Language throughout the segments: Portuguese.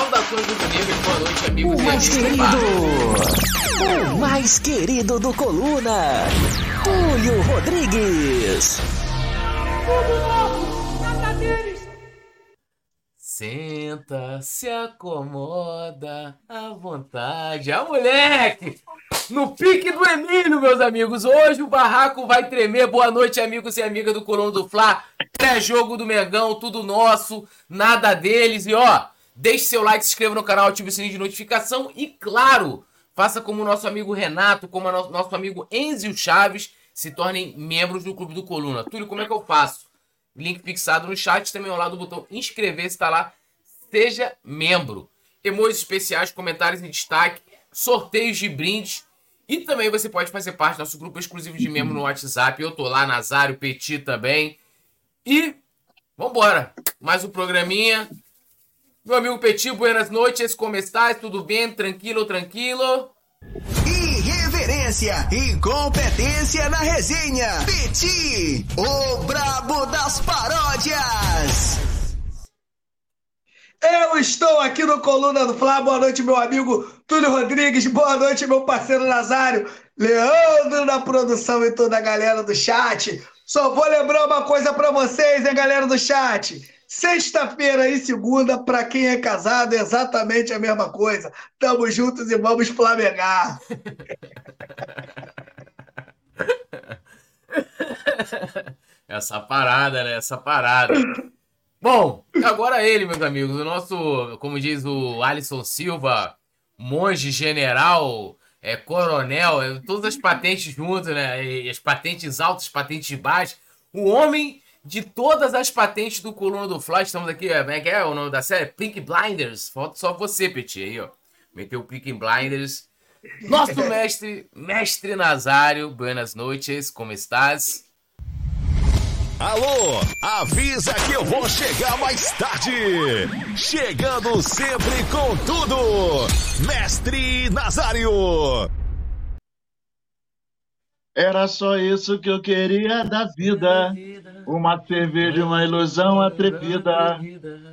Saudações do Negras, boa noite, amigos o e mais querido, o mais querido do Coluna, Túlio Rodrigues. Tudo novo, nada deles. Senta, se acomoda à vontade. Ah, moleque! No pique do Emílio, meus amigos. Hoje o barraco vai tremer. Boa noite, amigos e amigas do Coluna do Fla. Pré-jogo do Mengão, tudo nosso, nada deles. E ó, deixe seu like, se inscreva no canal, ative o sininho de notificação e, claro, faça como o nosso amigo Renato, como o nosso amigo Enzio Chaves, se tornem membros do Clube do Coluna. Túlio, como é que eu faço? Link fixado no chat, também ao lado do botão inscrever-se, está lá. Seja membro. Emojis especiais, comentários em destaque, sorteios de brindes. E também você pode fazer parte do nosso grupo exclusivo de membro no WhatsApp. Eu tô lá, Nazário, Petit também. E vambora. Mais um programinha. Meu amigo Petit, buenas noites. Como estás? Tudo bem? Tranquilo, tranquilo? Irreverência e competência na resenha. Petit, o brabo das paródias. Eu estou aqui no Coluna do Fla. Boa noite, meu amigo Túlio Rodrigues. Boa noite, meu parceiro Nazário. Leandro na produção e toda a galera do chat. Só vou lembrar uma coisa para vocês, hein, galera do chat. Sexta-feira e segunda, para quem é casado, é exatamente a mesma coisa. Tamo juntos e vamos flamengar. Essa parada, né? Essa parada. Bom, agora ele, meus amigos, o nosso, como diz o Alisson Silva, monge general, é, coronel, é, todas as patentes juntas, né? E as patentes altas, patentes baixas. O homem de todas as patentes do Coluna do Fly. Estamos aqui, é, como é que é o nome da série? Pink Blinders. Falta só você, Petit, aí, ó. Meteu o Pink Blinders. Nosso mestre, mestre Nazário, buenas noites, como estás? Alô, avisa que eu vou chegar mais tarde. Chegando sempre com tudo, Mestre Nazário. Era só isso que eu queria da vida. Uma cerveja, uma ilusão atrevida.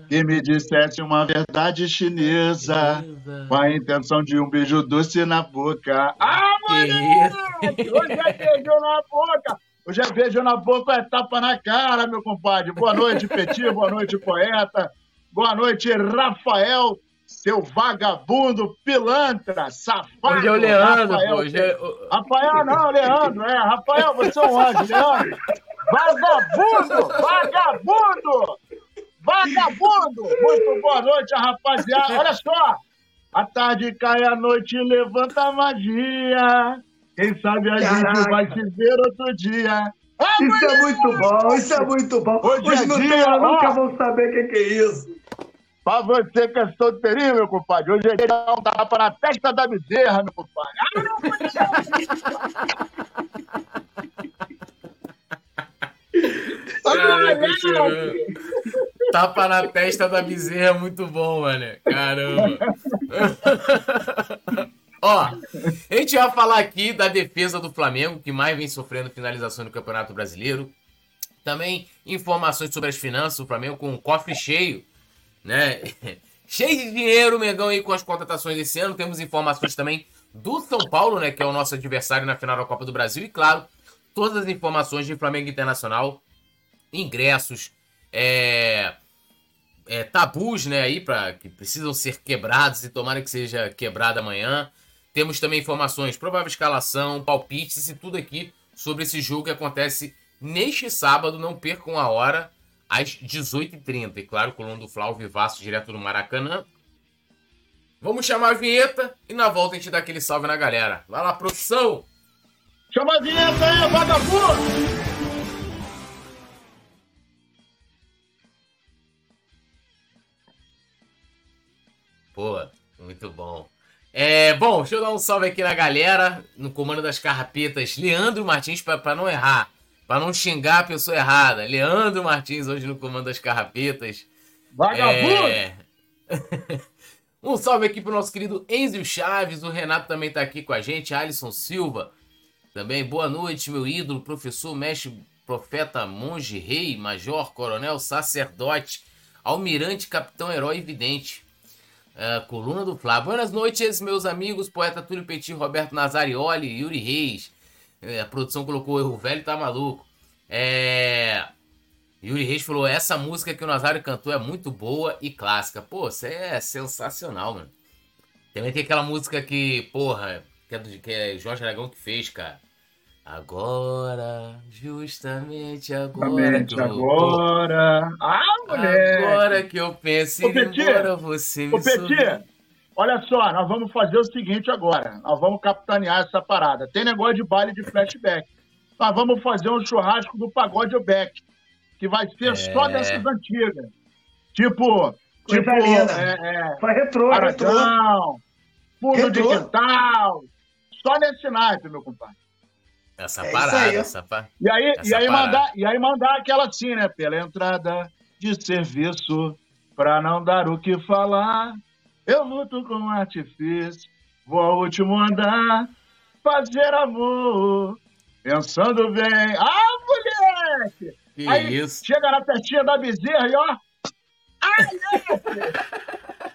Que me dissesse uma verdade chinesa. Com a intenção de um beijo doce na boca. Ah, moleque! Hoje é beijo na boca! Hoje é beijo na boca, é tapa na cara, meu compadre. Boa noite, Petit. Boa noite, poeta. Boa noite, Rafael, seu vagabundo, pilantra, safado. Hoje é o Leandro, Rafael, pô, hoje é... Rafael, não, Leandro, é. Rafael, você é um anjo, Leandro. Vagabundo! Vagabundo! Vagabundo! Muito boa noite, rapaziada. Olha só! A tarde cai, a noite levanta a magia. Quem sabe a Caraca. gente vai se ver outro dia. Ah, Isso é muito bom, isso é muito bom. Hoje Os é Nutella dia, nunca vão saber o que, que é isso. Pra você que é solteirinho, meu compadre, hoje de dar um tapa na testa da bezerra, meu compadre. Ah, tirou. Tapa na testa da bezerra é muito bom, mano. Caramba. Ó, a gente vai falar aqui da defesa do Flamengo, que mais vem sofrendo finalização no Campeonato Brasileiro. Também informações sobre as finanças do Flamengo com um cofre cheio, né? Cheio de dinheiro, Mengão aí com as contratações desse ano. Temos informações também do São Paulo, né? Que é o nosso adversário na final da Copa do Brasil. E claro, todas as informações de Flamengo Internacional, ingressos, é, é, tabus, né, aí para que precisam ser quebrados e tomara que seja quebrado amanhã. Temos também informações, provável escalação, palpites e tudo aqui sobre esse jogo que acontece neste sábado. Não percam a hora, às 18h30. E claro, Coluna do Flau Vivaço, direto do Maracanã. Vamos chamar a vinheta e na volta a gente dá aquele salve na galera. Vai lá, produção! Chama a vinheta aí, vagabundo! Pô, muito bom. É, bom, deixa eu dar um salve aqui na galera, no comando das carrapetas, Leandro Martins, para não errar, para não xingar a pessoa errada. Leandro Martins hoje no comando das carrapetas. Vagabundo! É... um salve aqui pro nosso querido Enzio Chaves, o Renato também tá aqui com a gente, Alisson Silva. Também, boa noite, meu ídolo, professor, mestre, profeta, monge, rei, major, coronel, sacerdote, almirante, capitão, herói e vidente. Uh, coluna do Flá. Boas noites, meus amigos, poeta Túlio Petit, Roberto Nazarioli, Yuri Reis. É, a produção colocou o velho tá maluco. É... Yuri Reis falou: essa música que o Nazário cantou é muito boa e clássica. Pô, você é sensacional, mano. Também tem aquela música que, porra, que é, do, que é Jorge Aragão que fez, cara. Agora, justamente agora. Justamente agora. Ah, moleque! Agora que eu penso em ir embora, você me Ô, Petit, olha só, nós vamos fazer o seguinte agora. Nós vamos capitanear essa parada. Tem negócio de baile de flashback. Nós vamos fazer um churrasco do pagode back, que vai ser é... só dessas antigas. Tipo, Coisa tipo, é, é, Foi retrô, Aragão, Fundo de Quintal. Só nesse naipe, meu compadre. Essa é parada, aí, essa pa... E aí, essa e, aí mandar, e aí mandar aquela assim, né? Pela entrada de serviço, pra não dar o que falar. Eu luto com artifício, vou ao último andar, fazer amor, pensando bem. Ah, moleque! Que aí isso? chega na testinha da bezerra e ó. Ai,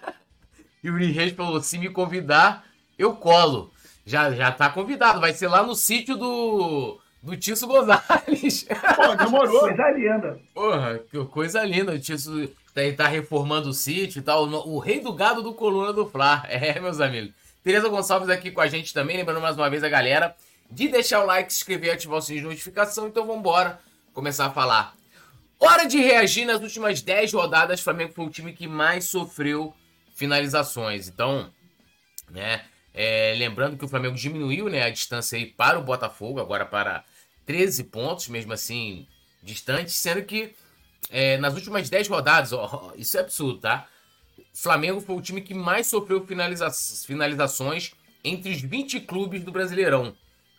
e o Reis falou: se me convidar, eu colo. Já, já tá convidado, vai ser lá no sítio do, do Tício Gonzalez. Pô, demorou. Coisa linda. Porra, que coisa linda. O Tício tá, tá reformando o sítio e tal. O rei do gado do Coluna do Fla. É, meus amigos. Tereza Gonçalves aqui com a gente também. Lembrando mais uma vez a galera de deixar o like, se inscrever e ativar o sininho de notificação. Então vambora começar a falar. Hora de reagir nas últimas 10 rodadas. O Flamengo foi o time que mais sofreu finalizações. Então, né? É, lembrando que o Flamengo diminuiu né, a distância aí para o Botafogo, agora para 13 pontos, mesmo assim, distante, sendo que é, nas últimas 10 rodadas, ó, isso é absurdo, tá? Flamengo foi o time que mais sofreu finaliza finalizações entre os 20 clubes do Brasileirão.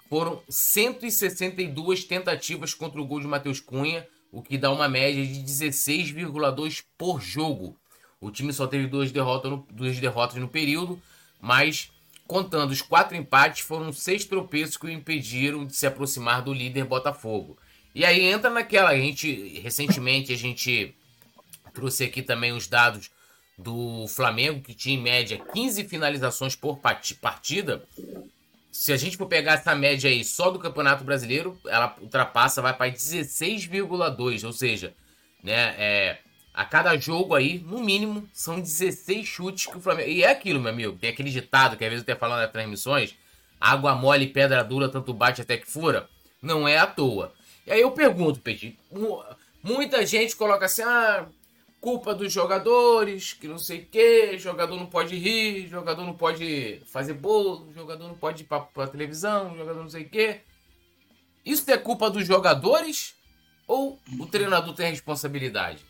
Foram 162 tentativas contra o gol de Matheus Cunha, o que dá uma média de 16,2 por jogo. O time só teve duas derrotas no, duas derrotas no período, mas Contando os quatro empates, foram seis tropeços que o impediram de se aproximar do líder Botafogo. E aí entra naquela, a gente recentemente a gente trouxe aqui também os dados do Flamengo, que tinha em média 15 finalizações por partida. Se a gente for pegar essa média aí só do Campeonato Brasileiro, ela ultrapassa, vai para 16,2, ou seja, né, é, a cada jogo aí, no mínimo, são 16 chutes que o Flamengo. E é aquilo, meu amigo. Tem aquele ditado que às vezes eu até falando nas transmissões: água mole, pedra dura, tanto bate até que fura. Não é à toa. E aí eu pergunto, Petit, muita gente coloca assim: ah, culpa dos jogadores, que não sei o quê, jogador não pode rir, jogador não pode fazer bolo, jogador não pode ir pra, pra televisão, jogador não sei o quê. Isso é culpa dos jogadores ou o treinador tem responsabilidade?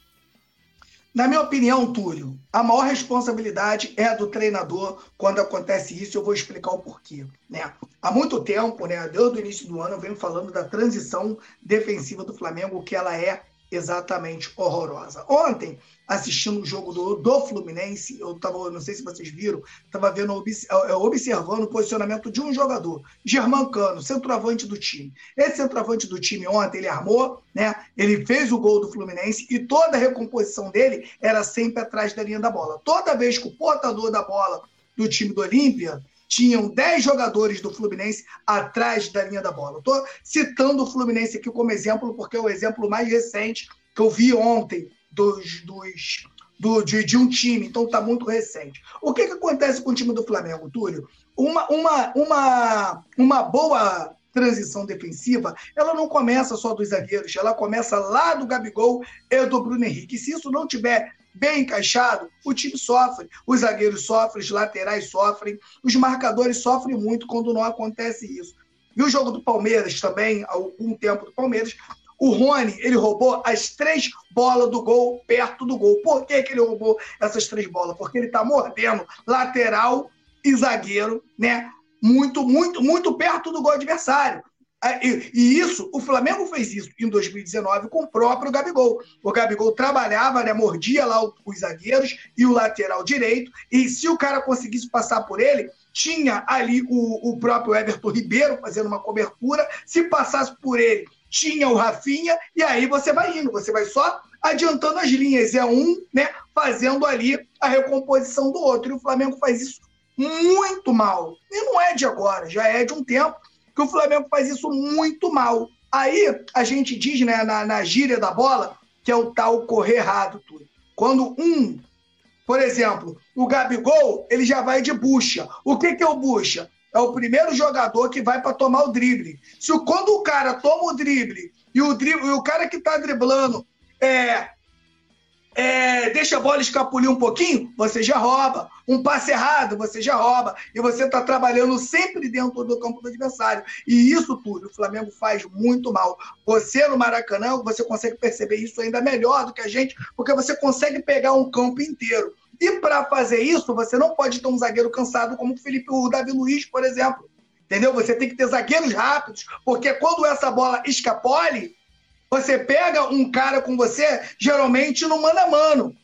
Na minha opinião, Túlio, a maior responsabilidade é a do treinador quando acontece isso. Eu vou explicar o porquê. Né? Há muito tempo, né, desde o início do ano, eu venho falando da transição defensiva do Flamengo, que ela é exatamente horrorosa. Ontem, assistindo o jogo do, do Fluminense, eu tava, não sei se vocês viram, estava vendo é, é, observando o posicionamento de um jogador, Germán Cano, centroavante do time. Esse centroavante do time ontem ele armou, né? Ele fez o gol do Fluminense e toda a recomposição dele era sempre atrás da linha da bola. Toda vez que o portador da bola do time do Olímpia tinham 10 jogadores do Fluminense atrás da linha da bola. Estou citando o Fluminense aqui como exemplo, porque é o exemplo mais recente que eu vi ontem dos, dos do, de, de, um time, então está muito recente. O que, que acontece com o time do Flamengo, Túlio? Uma, uma, uma, uma boa transição defensiva, ela não começa só dos zagueiros, ela começa lá do Gabigol e do Bruno Henrique. Se isso não tiver bem encaixado, o time sofre. Os zagueiros sofrem, os laterais sofrem, os marcadores sofrem muito quando não acontece isso. E o jogo do Palmeiras também, algum tempo do Palmeiras, o Rony, ele roubou as três bolas do gol perto do gol. Por que, que ele roubou essas três bolas? Porque ele está mordendo lateral e zagueiro, né? Muito, muito, muito perto do gol adversário. E, e, isso, o Flamengo fez isso em 2019 com o próprio Gabigol. O Gabigol trabalhava, né, mordia lá os zagueiros e o lateral direito, e se o cara conseguisse passar por ele, tinha ali o, o próprio Everton Ribeiro fazendo uma cobertura, se passasse por ele, tinha o Rafinha, e aí você vai indo, você vai só adiantando as linhas, é um, né, fazendo ali a recomposição do outro. E o Flamengo faz isso muito mal. E não é de agora, já é de um tempo que o Flamengo faz isso muito mal. Aí a gente diz, né, na, na gíria da bola, que é o tal correr errado, tudo. Quando um, por exemplo, o Gabigol, ele já vai de bucha. O que, que é o bucha? É o primeiro jogador que vai para tomar o drible. Se quando o cara toma o drible e o, drible, e o cara que está driblando é, é, deixa a bola escapulir um pouquinho, você já rouba. Um passe errado, você já rouba. E você está trabalhando sempre dentro do campo do adversário. E isso tudo o Flamengo faz muito mal. Você no Maracanã, você consegue perceber isso ainda melhor do que a gente, porque você consegue pegar um campo inteiro. E para fazer isso, você não pode ter um zagueiro cansado como o Felipe, o Davi Luiz, por exemplo. Entendeu? Você tem que ter zagueiros rápidos, porque quando essa bola escapole, você pega um cara com você, geralmente no mano a mano.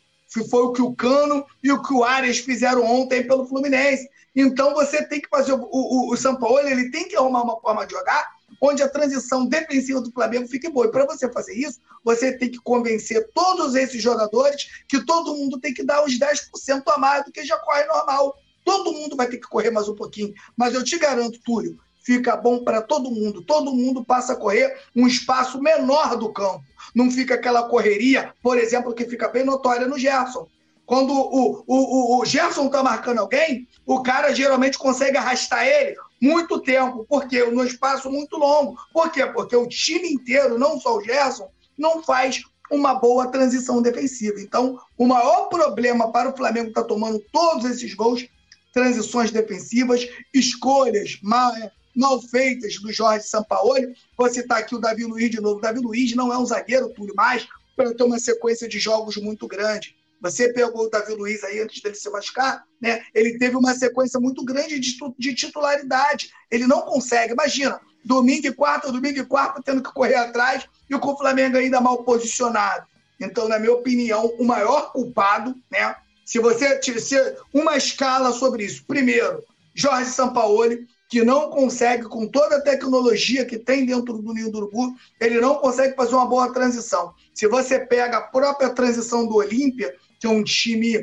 Foi o que o Cano e o que o Arias fizeram ontem pelo Fluminense. Então você tem que fazer. O, o, o São Paulo ele tem que arrumar uma forma de jogar onde a transição defensiva do Flamengo fique boa. E para você fazer isso, você tem que convencer todos esses jogadores que todo mundo tem que dar uns 10% a mais do que já corre normal. Todo mundo vai ter que correr mais um pouquinho. Mas eu te garanto, Túlio, fica bom para todo mundo. Todo mundo passa a correr um espaço menor do campo. Não fica aquela correria, por exemplo, que fica bem notória no Gerson. Quando o, o, o Gerson está marcando alguém, o cara geralmente consegue arrastar ele muito tempo. Por quê? No espaço muito longo. Por quê? Porque o time inteiro, não só o Gerson, não faz uma boa transição defensiva. Então, o maior problema para o Flamengo estar tá tomando todos esses gols, transições defensivas, escolhas mal, mal feitas do Jorge Sampaoli. Vou citar aqui o Davi Luiz de novo. O Davi Luiz não é um zagueiro, tudo mais, para ter uma sequência de jogos muito grande. Você pegou o Davi Luiz aí antes dele se machucar, né? Ele teve uma sequência muito grande de, de titularidade. Ele não consegue. Imagina, domingo e quarta, domingo e quarta, tendo que correr atrás e com o Flamengo ainda mal posicionado. Então, na minha opinião, o maior culpado, né? Se você tivesse uma escala sobre isso, primeiro, Jorge Sampaoli, que não consegue, com toda a tecnologia que tem dentro do Ninho do Urubu, ele não consegue fazer uma boa transição. Se você pega a própria transição do Olímpia, que é um time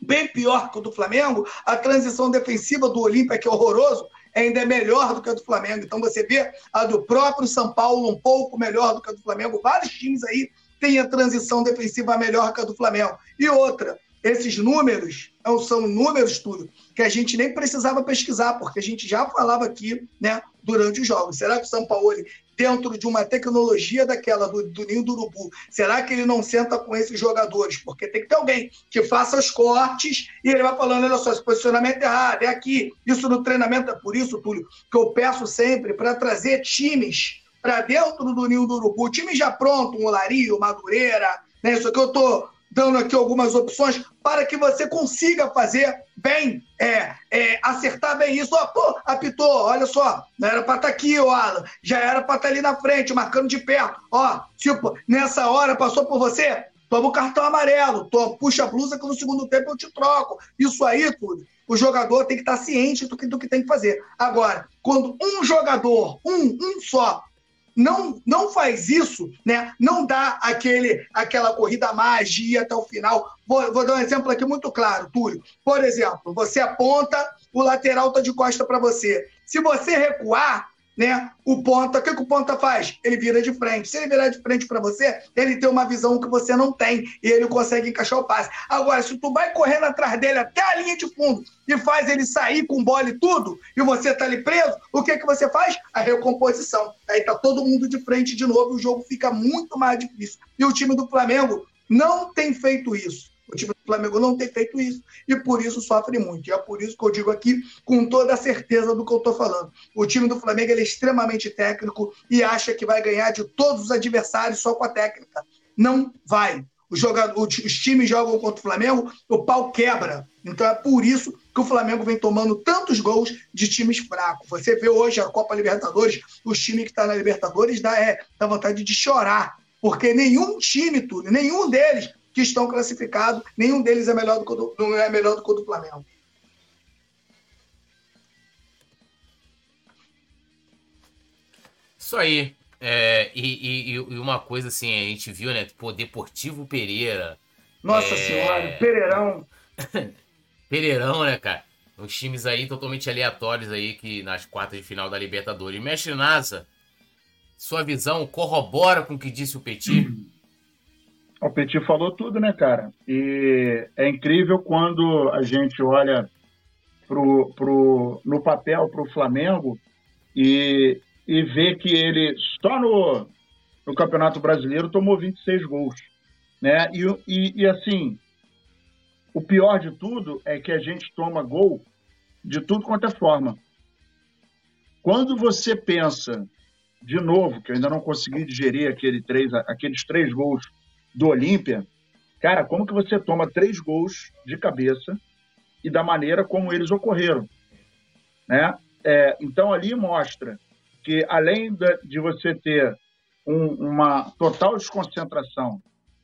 bem pior que o do Flamengo, a transição defensiva do Olímpia, que é horroroso, ainda é melhor do que a do Flamengo. Então você vê a do próprio São Paulo um pouco melhor do que a do Flamengo. Vários times aí têm a transição defensiva melhor que a do Flamengo. E outra, esses números são números, tudo, que a gente nem precisava pesquisar, porque a gente já falava aqui né, durante os jogos. Será que o São Paulo, dentro de uma tecnologia daquela do, do Ninho do Urubu, será que ele não senta com esses jogadores? Porque tem que ter alguém que faça os cortes e ele vai falando, olha só, esse posicionamento é errado, é aqui. Isso no treinamento é por isso, Túlio, que eu peço sempre para trazer times para dentro do Ninho do Urubu, time já pronto, um Olario, Madureira, né? Isso aqui eu tô dando aqui algumas opções para que você consiga fazer bem, é, é, acertar bem isso. Oh, pô, apitou, olha só, não era para estar tá aqui, ó, Alan, já era para estar tá ali na frente, marcando de perto. Ó, tipo, nessa hora passou por você, toma o cartão amarelo, toma, puxa a blusa que no segundo tempo eu te troco. Isso aí, tudo. O jogador tem que estar tá ciente do que, do que tem que fazer. Agora, quando um jogador, um, um só, não, não faz isso, né? Não dá aquele, aquela corrida magia até o final. Vou, vou dar um exemplo aqui muito claro, Túlio. Por exemplo, você aponta, o lateral está de costa para você. Se você recuar, né? O ponta, o que, que, o ponta faz? Ele vira de frente. Se ele virar de frente para você, ele tem uma visão que você não tem e ele consegue encaixar o passe. Agora, se tu vai correndo atrás dele até a linha de fundo e faz ele sair com bola e tudo, e você tá ali preso, o que que você faz? A recomposição. Aí tá todo mundo de frente de novo e o jogo fica muito mais difícil. E o time do Flamengo não tem feito isso. O time do Flamengo não tem feito isso e por isso sofre muito. E é por isso que eu digo aqui com toda a certeza do que eu estou falando. O time do Flamengo é extremamente técnico e acha que vai ganhar de todos os adversários só com a técnica. Não vai. Os, jogadores, os times jogam contra o Flamengo, o pau quebra. Então é por isso que o Flamengo vem tomando tantos gols de times fracos. Você vê hoje a Copa Libertadores, os times que estão tá na Libertadores dá, é, dá vontade de chorar, porque nenhum time, Túlio, nenhum deles que estão classificados, nenhum deles é melhor do que o do, não é melhor do que o do Flamengo. Isso aí. É, e, e, e, uma coisa assim, a gente viu, né? Pô, Deportivo Pereira. Nossa é... senhora, Pereirão. Pereirão, né, cara? Uns times aí totalmente aleatórios aí que nas quartas de final da Libertadores. Mestre Nasa, sua visão corrobora com o que disse o Petit? O Petit falou tudo, né, cara? E é incrível quando a gente olha pro, pro, no papel para o Flamengo e, e vê que ele só no, no Campeonato Brasileiro tomou 26 gols. Né? E, e, e assim, o pior de tudo é que a gente toma gol de tudo quanto é forma. Quando você pensa, de novo, que eu ainda não consegui digerir aquele três, aqueles três gols do Olímpia, cara, como que você toma três gols de cabeça e da maneira como eles ocorreram, né? É, então ali mostra que além de você ter um, uma total desconcentração,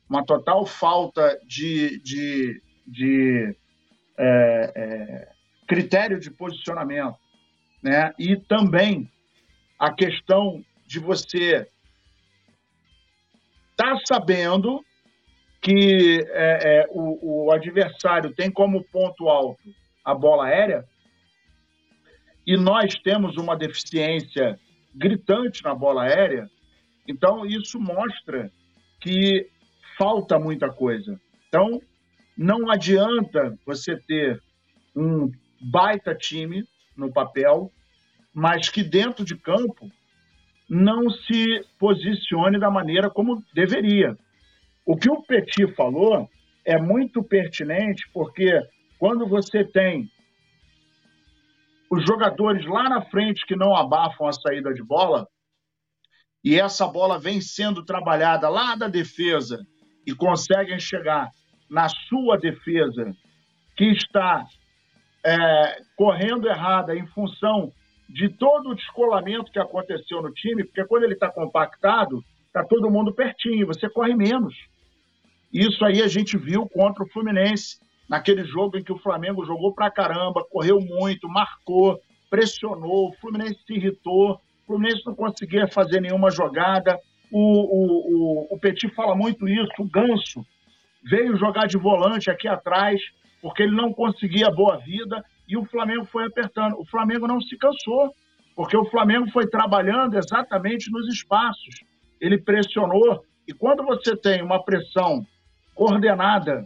uma total falta de, de, de é, é, critério de posicionamento, né? E também a questão de você estar tá sabendo que é, é, o, o, adversário tem como ponto alto a bola aérea e nós temos uma deficiência gritante na bola aérea, então isso mostra que falta muita coisa. Então, não adianta você ter um baita time no papel, mas que dentro de campo não se posicione da maneira como deveria. O que o Petit falou é muito pertinente, porque quando você tem os jogadores lá na frente que não abafam a saída de bola, e essa bola vem sendo trabalhada lá da defesa e conseguem chegar na sua defesa, que está é, correndo errada em função de todo o descolamento que aconteceu no time, porque quando ele está compactado, está todo mundo pertinho, você corre menos. Isso aí a gente viu contra o Fluminense, naquele jogo em que o Flamengo jogou pra caramba, correu muito, marcou, pressionou, o Fluminense se irritou, o Fluminense não conseguia fazer nenhuma jogada. O, o, o, o Petit fala muito isso, o Ganso veio jogar de volante aqui atrás, porque ele não conseguia boa vida e o Flamengo foi apertando. O Flamengo não se cansou, porque o Flamengo foi trabalhando exatamente nos espaços. Ele pressionou, e quando você tem uma pressão coordenada,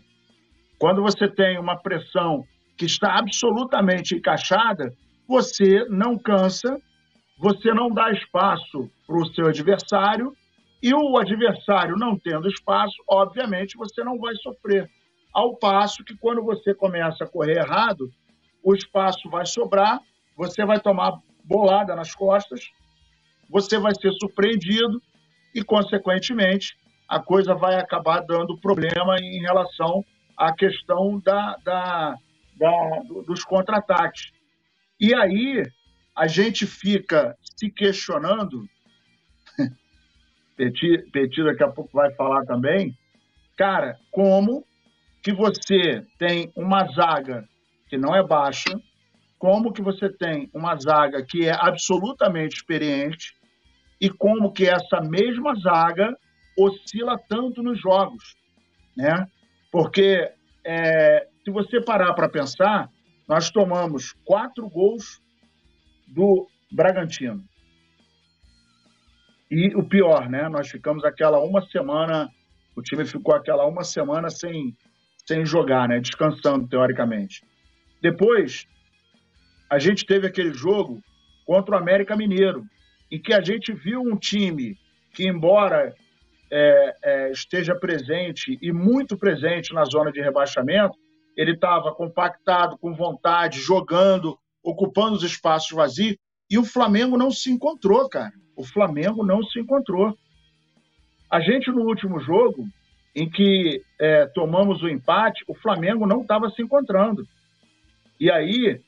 quando você tem uma pressão que está absolutamente encaixada, você não cansa, você não dá espaço para o seu adversário, e o adversário não tendo espaço, obviamente você não vai sofrer. Ao passo que quando você começa a correr errado, o espaço vai sobrar, você vai tomar bolada nas costas, você vai ser surpreendido e, consequentemente, a coisa vai acabar dando problema em relação à questão da, da, da dos contra-ataques. E aí a gente fica se questionando, Petit, Petit daqui a pouco vai falar também, cara, como que você tem uma zaga que não é baixa, como que você tem uma zaga que é absolutamente experiente e como que essa mesma zaga oscila tanto nos jogos, né? Porque é, se você parar para pensar, nós tomamos quatro gols do Bragantino. E o pior, né? Nós ficamos aquela uma semana, o time ficou aquela uma semana sem, sem jogar, né? Descansando, teoricamente. Depois, a gente teve aquele jogo contra o América Mineiro, em que a gente viu um time que, embora é, é, esteja presente e muito presente na zona de rebaixamento, ele estava compactado, com vontade, jogando, ocupando os espaços vazios, e o Flamengo não se encontrou, cara. O Flamengo não se encontrou. A gente, no último jogo, em que é, tomamos o empate, o Flamengo não estava se encontrando. E aí,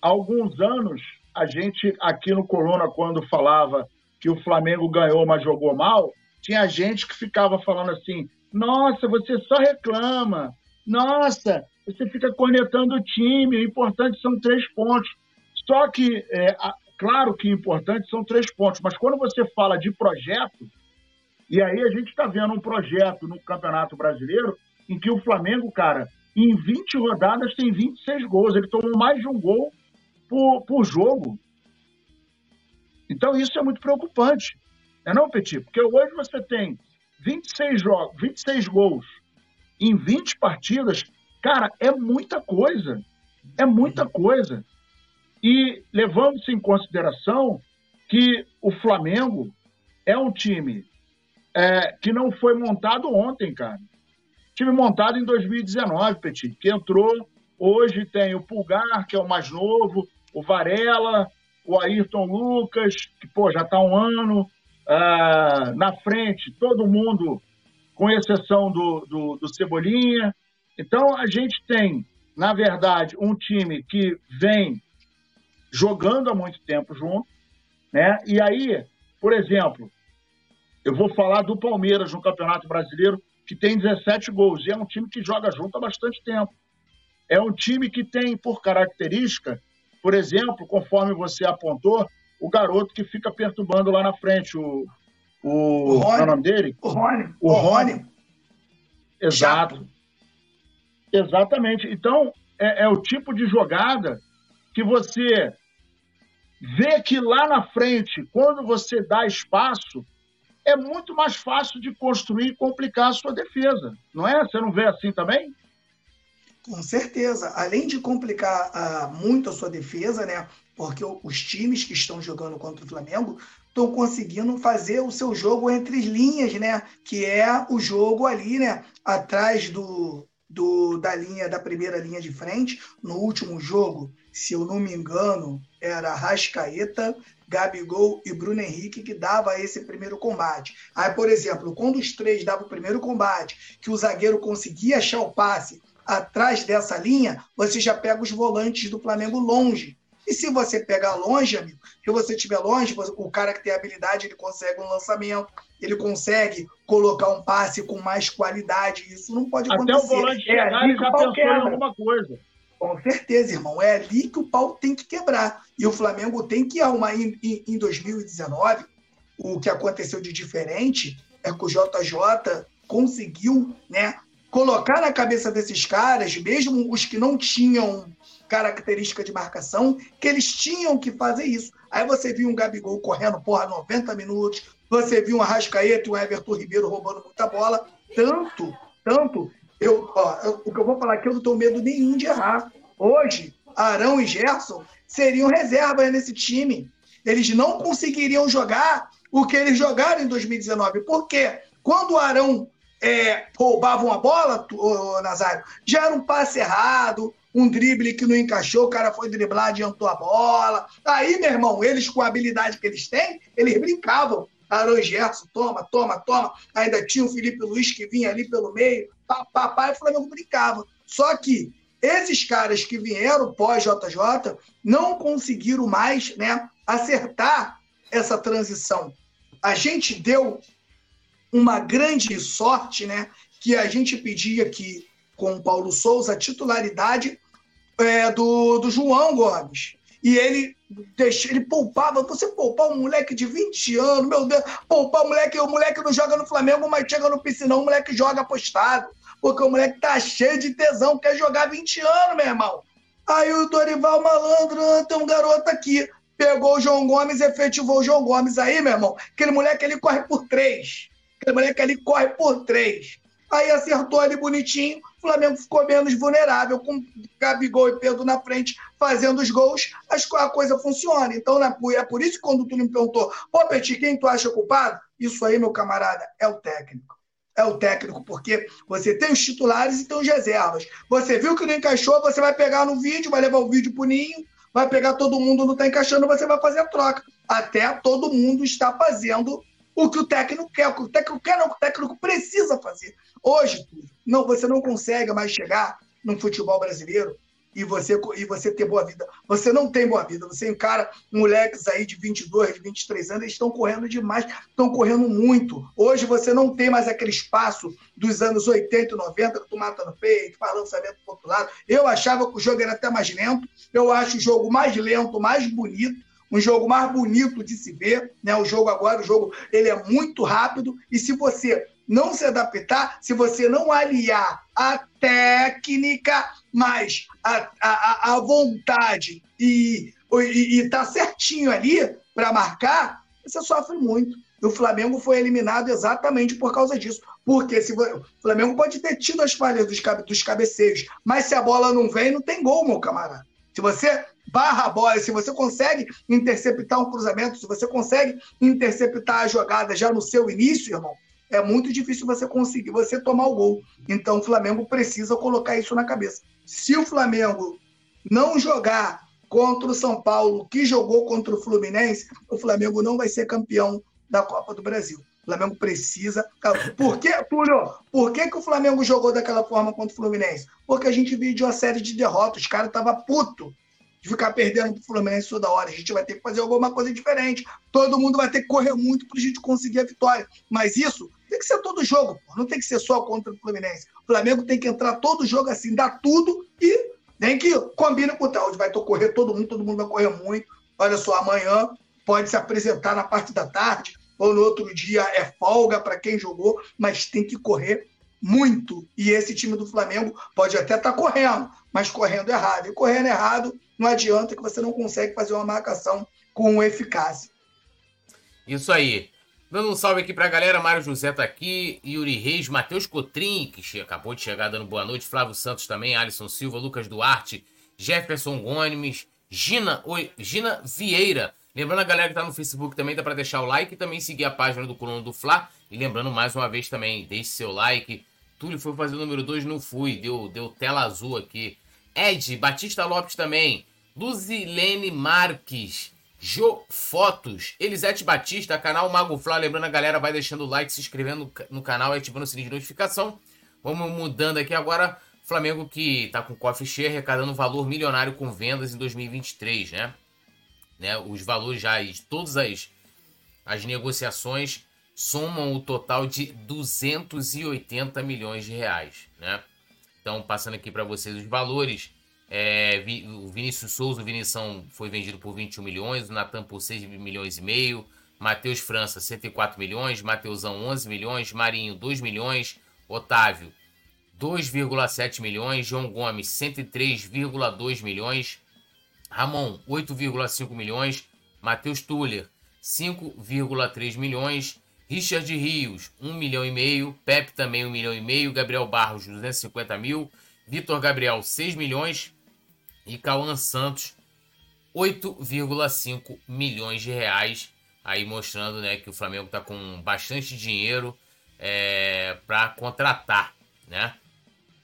há alguns anos, a gente aqui no Corona, quando falava que o Flamengo ganhou, mas jogou mal, tinha gente que ficava falando assim: nossa, você só reclama, nossa, você fica cornetando o time, o importante são três pontos. Só que, é, claro que o importante são três pontos, mas quando você fala de projeto, e aí a gente está vendo um projeto no Campeonato Brasileiro em que o Flamengo, cara, em 20 rodadas tem 26 gols. Ele tomou mais de um gol por, por jogo. Então isso é muito preocupante. É não, Petit? Porque hoje você tem 26 jogos, 26 gols em 20 partidas, cara, é muita coisa. É muita coisa. E levando-se em consideração que o Flamengo é um time é, que não foi montado ontem, cara. Time montado em 2019, Petit, que entrou. Hoje tem o Pulgar, que é o mais novo, o Varela, o Ayrton Lucas, que pô, já está um ano. Uh, na frente, todo mundo, com exceção do, do, do Cebolinha. Então, a gente tem, na verdade, um time que vem jogando há muito tempo junto. Né? E aí, por exemplo, eu vou falar do Palmeiras no Campeonato Brasileiro, que tem 17 gols, e é um time que joga junto há bastante tempo. É um time que tem, por característica, por exemplo, conforme você apontou, o garoto que fica perturbando lá na frente, o. O, o Rony, é o nome dele? O Rony. O, Rony. Exato. Chato. Exatamente. Então, é, é o tipo de jogada que você vê que lá na frente, quando você dá espaço, é muito mais fácil de construir e complicar a sua defesa. Não é? Você não vê assim também? Com certeza. Além de complicar uh, muito a sua defesa, né? Porque os times que estão jogando contra o Flamengo estão conseguindo fazer o seu jogo entre as linhas, né? Que é o jogo ali, né? Atrás do, do, da linha da primeira linha de frente. No último jogo, se eu não me engano, era Rascaeta, Gabigol e Bruno Henrique que dava esse primeiro combate. Aí, por exemplo, quando os três davam o primeiro combate, que o zagueiro conseguia achar o passe atrás dessa linha, você já pega os volantes do Flamengo longe. E se você pegar longe, amigo, se você estiver longe, o cara que tem habilidade, ele consegue um lançamento, ele consegue colocar um passe com mais qualidade. Isso não pode acontecer. Até o volante é chegar, ele já pensou em alguma coisa. Com certeza, irmão. É ali que o pau tem que quebrar. E o Flamengo tem que arrumar. Em, em, em 2019, o que aconteceu de diferente é que o JJ conseguiu né, colocar na cabeça desses caras, mesmo os que não tinham característica de marcação, que eles tinham que fazer isso. Aí você viu um Gabigol correndo, porra, 90 minutos, você viu um Arrascaeta e um Everton Ribeiro roubando muita bola, tanto, tanto eu, ó, eu, o que eu vou falar aqui, eu não tenho medo nenhum de errar. Hoje, Arão e Gerson seriam reservas nesse time. Eles não conseguiriam jogar o que eles jogaram em 2019. Por quê? Quando o Arão é, roubava uma bola, ô, Nazário, já era um passe errado, um drible que não encaixou, o cara foi driblar, adiantou a bola. Aí, meu irmão, eles com a habilidade que eles têm, eles brincavam. Arão Gerson, toma, toma, toma. Ainda tinha o Felipe Luiz que vinha ali pelo meio, papai, o Flamengo brincava. Só que esses caras que vieram pós-JJ não conseguiram mais né, acertar essa transição. A gente deu uma grande sorte, né? Que a gente pedia aqui com o Paulo Souza a titularidade é, do, do João Gomes. E ele deixa, ele poupava, você poupar um moleque de 20 anos, meu Deus, poupar o moleque, o moleque não joga no Flamengo, mas chega no piscinão, o moleque joga apostado. Porque o moleque tá cheio de tesão, quer jogar 20 anos, meu irmão. Aí o Dorival Malandro, ah, tem um garoto aqui. Pegou o João Gomes, efetivou o João Gomes. Aí, meu irmão, aquele moleque ali corre por três. Aquele moleque ali corre por três. Aí acertou ali bonitinho. O Flamengo ficou menos vulnerável, com Gabigol e Pedro na frente fazendo os gols, a coisa funciona. Então, né, é por isso que quando tu me perguntou, pô, Petit, quem tu acha culpado? Isso aí, meu camarada, é o técnico é o técnico, porque você tem os titulares e tem os reservas. Você viu que não encaixou, você vai pegar no vídeo, vai levar o vídeo pro ninho, vai pegar todo mundo não está encaixando, você vai fazer a troca. Até todo mundo está fazendo o que o técnico quer, o que o técnico quer, não, o que o técnico precisa fazer. Hoje, não, você não consegue mais chegar no futebol brasileiro e você, e você ter boa vida. Você não tem boa vida. Você encara moleques aí de 22, de 23 anos, eles estão correndo demais, estão correndo muito. Hoje você não tem mais aquele espaço dos anos 80 e 90, que tu mata no peito, faz lançamento pro outro lado. Eu achava que o jogo era até mais lento. Eu acho o jogo mais lento, mais bonito um jogo mais bonito de se ver, né? O jogo agora, o jogo, ele é muito rápido e se você não se adaptar, se você não aliar a técnica, mais a, a, a vontade e estar tá certinho ali para marcar, você sofre muito. O Flamengo foi eliminado exatamente por causa disso. Porque se o Flamengo pode ter tido as falhas dos, dos cabeceios, mas se a bola não vem, não tem gol, meu camarada. Se você barra a bola, se você consegue interceptar um cruzamento, se você consegue interceptar a jogada já no seu início, irmão, é muito difícil você conseguir, você tomar o gol. Então o Flamengo precisa colocar isso na cabeça. Se o Flamengo não jogar contra o São Paulo, que jogou contra o Fluminense, o Flamengo não vai ser campeão da Copa do Brasil. O Flamengo precisa. Por que, Túlio? Por que, que o Flamengo jogou daquela forma contra o Fluminense? Porque a gente viu uma série de derrotas. Os caras estavam puto de ficar perdendo pro Fluminense toda hora. A gente vai ter que fazer alguma coisa diferente. Todo mundo vai ter que correr muito para a gente conseguir a vitória. Mas isso tem que ser todo jogo, pô. não tem que ser só contra o Fluminense. O Flamengo tem que entrar todo jogo assim, dar tudo e nem que combine com o tal. Vai correr todo mundo, todo mundo vai correr muito. Olha só, amanhã pode se apresentar na parte da tarde, ou no outro dia é folga para quem jogou, mas tem que correr muito. E esse time do Flamengo pode até estar tá correndo, mas correndo errado. E correndo errado, não adianta que você não consegue fazer uma marcação com eficácia. Isso aí. Dando um salve aqui pra galera, Mário José tá aqui, Yuri Reis, Matheus Cotrim, que acabou de chegar dando boa noite, Flávio Santos também, Alisson Silva, Lucas Duarte, Jefferson Gomes, Gina, oi, Gina Vieira. Lembrando a galera que tá no Facebook também, dá pra deixar o like e também seguir a página do Coluna do Fla. E lembrando mais uma vez também, deixe seu like. Túlio foi fazer o número 2, não fui, deu, deu tela azul aqui. Ed, Batista Lopes também, Luzilene Marques, Jo Fotos, Elisete Batista, canal Mago Flá. Lembrando a galera, vai deixando o like, se inscrevendo no canal e ativando o sininho de notificação. Vamos mudando aqui agora. Flamengo que tá com coffee share arrecadando valor milionário com vendas em 2023, né? né? Os valores já, todas as, as negociações somam o total de 280 milhões de reais, né? Então, passando aqui para vocês os valores. É, o Vinícius Souza, o Vinição foi vendido por 21 milhões, o Natan por 6 milhões e meio, Matheus França 104 milhões, Mateusão 11 milhões, Marinho 2 milhões, Otávio 2,7 milhões, João Gomes 103,2 milhões, Ramon 8,5 milhões, Matheus Tuller 5,3 milhões, Richard Rios 1 milhão e meio, Pepe também 1 milhão e meio, Gabriel Barros 250 mil, Vitor Gabriel 6 milhões, e Cauã Santos 8,5 milhões de reais. Aí mostrando né, que o Flamengo está com bastante dinheiro é, para contratar. Né?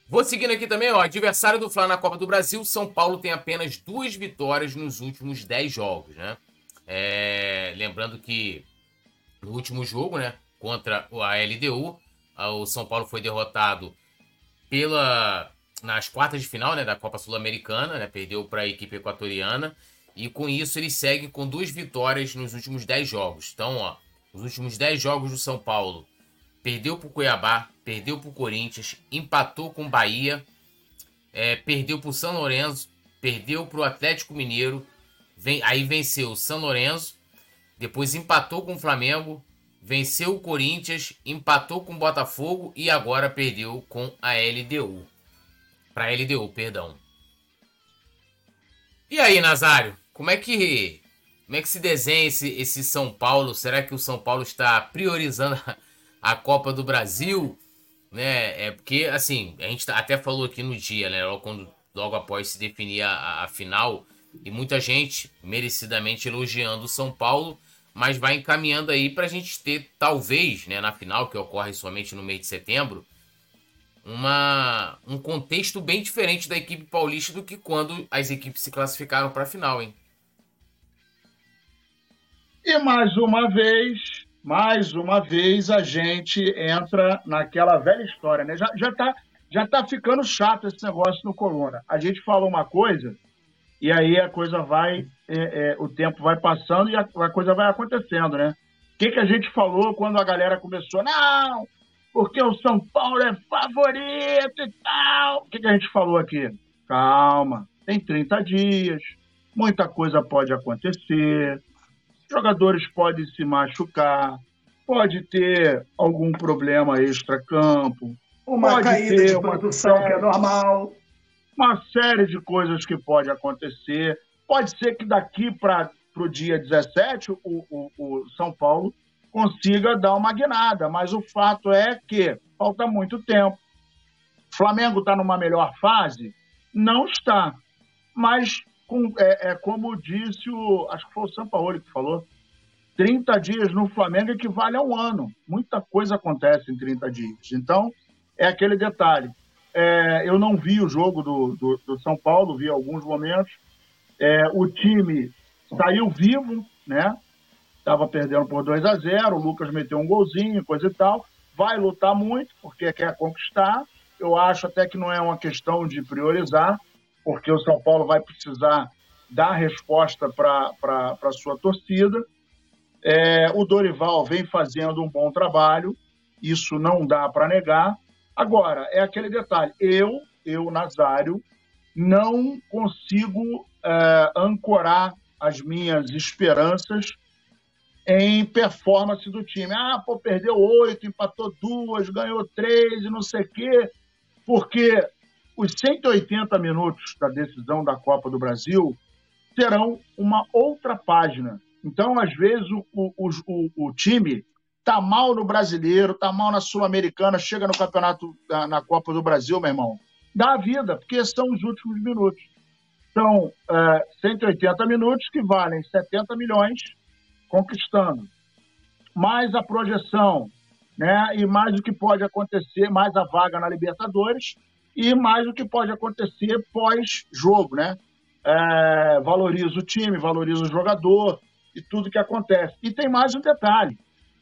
Vou seguindo aqui também, ó, adversário do Flamengo na Copa do Brasil, São Paulo tem apenas duas vitórias nos últimos 10 jogos, né? É, lembrando que no último jogo, né, contra a LDU, o São Paulo foi derrotado pela nas quartas de final né, da Copa Sul-Americana, né, perdeu para a equipe equatoriana. E com isso ele segue com duas vitórias nos últimos 10 jogos. Então, ó, os últimos 10 jogos do São Paulo, perdeu para o Cuiabá, perdeu para o Corinthians, empatou com o Bahia, é, perdeu para o São Lourenço, perdeu para o Atlético Mineiro, vem, aí venceu o São Lourenço, depois empatou com o Flamengo, venceu o Corinthians, empatou com o Botafogo e agora perdeu com a LDU. Para LDU, perdão. E aí, Nazário, como é que como é que se desenha esse, esse São Paulo? Será que o São Paulo está priorizando a, a Copa do Brasil? Né? É porque, assim, a gente até falou aqui no dia, né? Logo, quando, logo após se definir a, a final, e muita gente merecidamente elogiando o São Paulo, mas vai encaminhando aí para a gente ter, talvez, né, na final, que ocorre somente no mês de setembro, uma, um contexto bem diferente da equipe paulista do que quando as equipes se classificaram para a final, hein? E mais uma vez, mais uma vez a gente entra naquela velha história, né? Já, já, tá, já tá ficando chato esse negócio no Coluna. A gente fala uma coisa e aí a coisa vai, é, é, o tempo vai passando e a, a, coisa vai acontecendo, né? O que, que a gente falou quando a galera começou? Não, porque o São Paulo é favorito e tal. O que, que a gente falou aqui? Calma, tem 30 dias, muita coisa pode acontecer, jogadores podem se machucar, pode ter algum problema extra-campo, uma pode caída de produção série, que é normal. Uma série de coisas que pode acontecer. Pode ser que daqui para o dia 17 o, o, o São Paulo consiga dar uma guinada, mas o fato é que falta muito tempo. O Flamengo está numa melhor fase? Não está. Mas, com, é, é, como disse o. Acho que foi o São Paulo que falou. 30 dias no Flamengo equivale a um ano. Muita coisa acontece em 30 dias. Então, é aquele detalhe. É, eu não vi o jogo do, do, do São Paulo, vi alguns momentos. É, o time saiu vivo, né? Estava perdendo por 2 a 0 o Lucas meteu um golzinho, coisa e tal. Vai lutar muito, porque quer conquistar. Eu acho até que não é uma questão de priorizar, porque o São Paulo vai precisar dar resposta para a sua torcida. É, o Dorival vem fazendo um bom trabalho, isso não dá para negar. Agora, é aquele detalhe: eu, eu, Nazário, não consigo é, ancorar as minhas esperanças em performance do time. Ah, pô, perdeu oito, empatou duas, ganhou três e não sei o quê, porque os 180 minutos da decisão da Copa do Brasil serão uma outra página. Então, às vezes, o, o, o, o time tá mal no brasileiro, tá mal na Sul-Americana, chega no campeonato, na, na, Copa do Brasil, meu irmão, dá a vida, porque são os últimos minutos. São é, 180 minutos que valem 70 milhões conquistando. Mais a projeção, né? E mais o que pode acontecer, mais a vaga na Libertadores e mais o que pode acontecer pós-jogo, né? É, valoriza o time, valoriza o jogador e tudo que acontece. E tem mais um detalhe: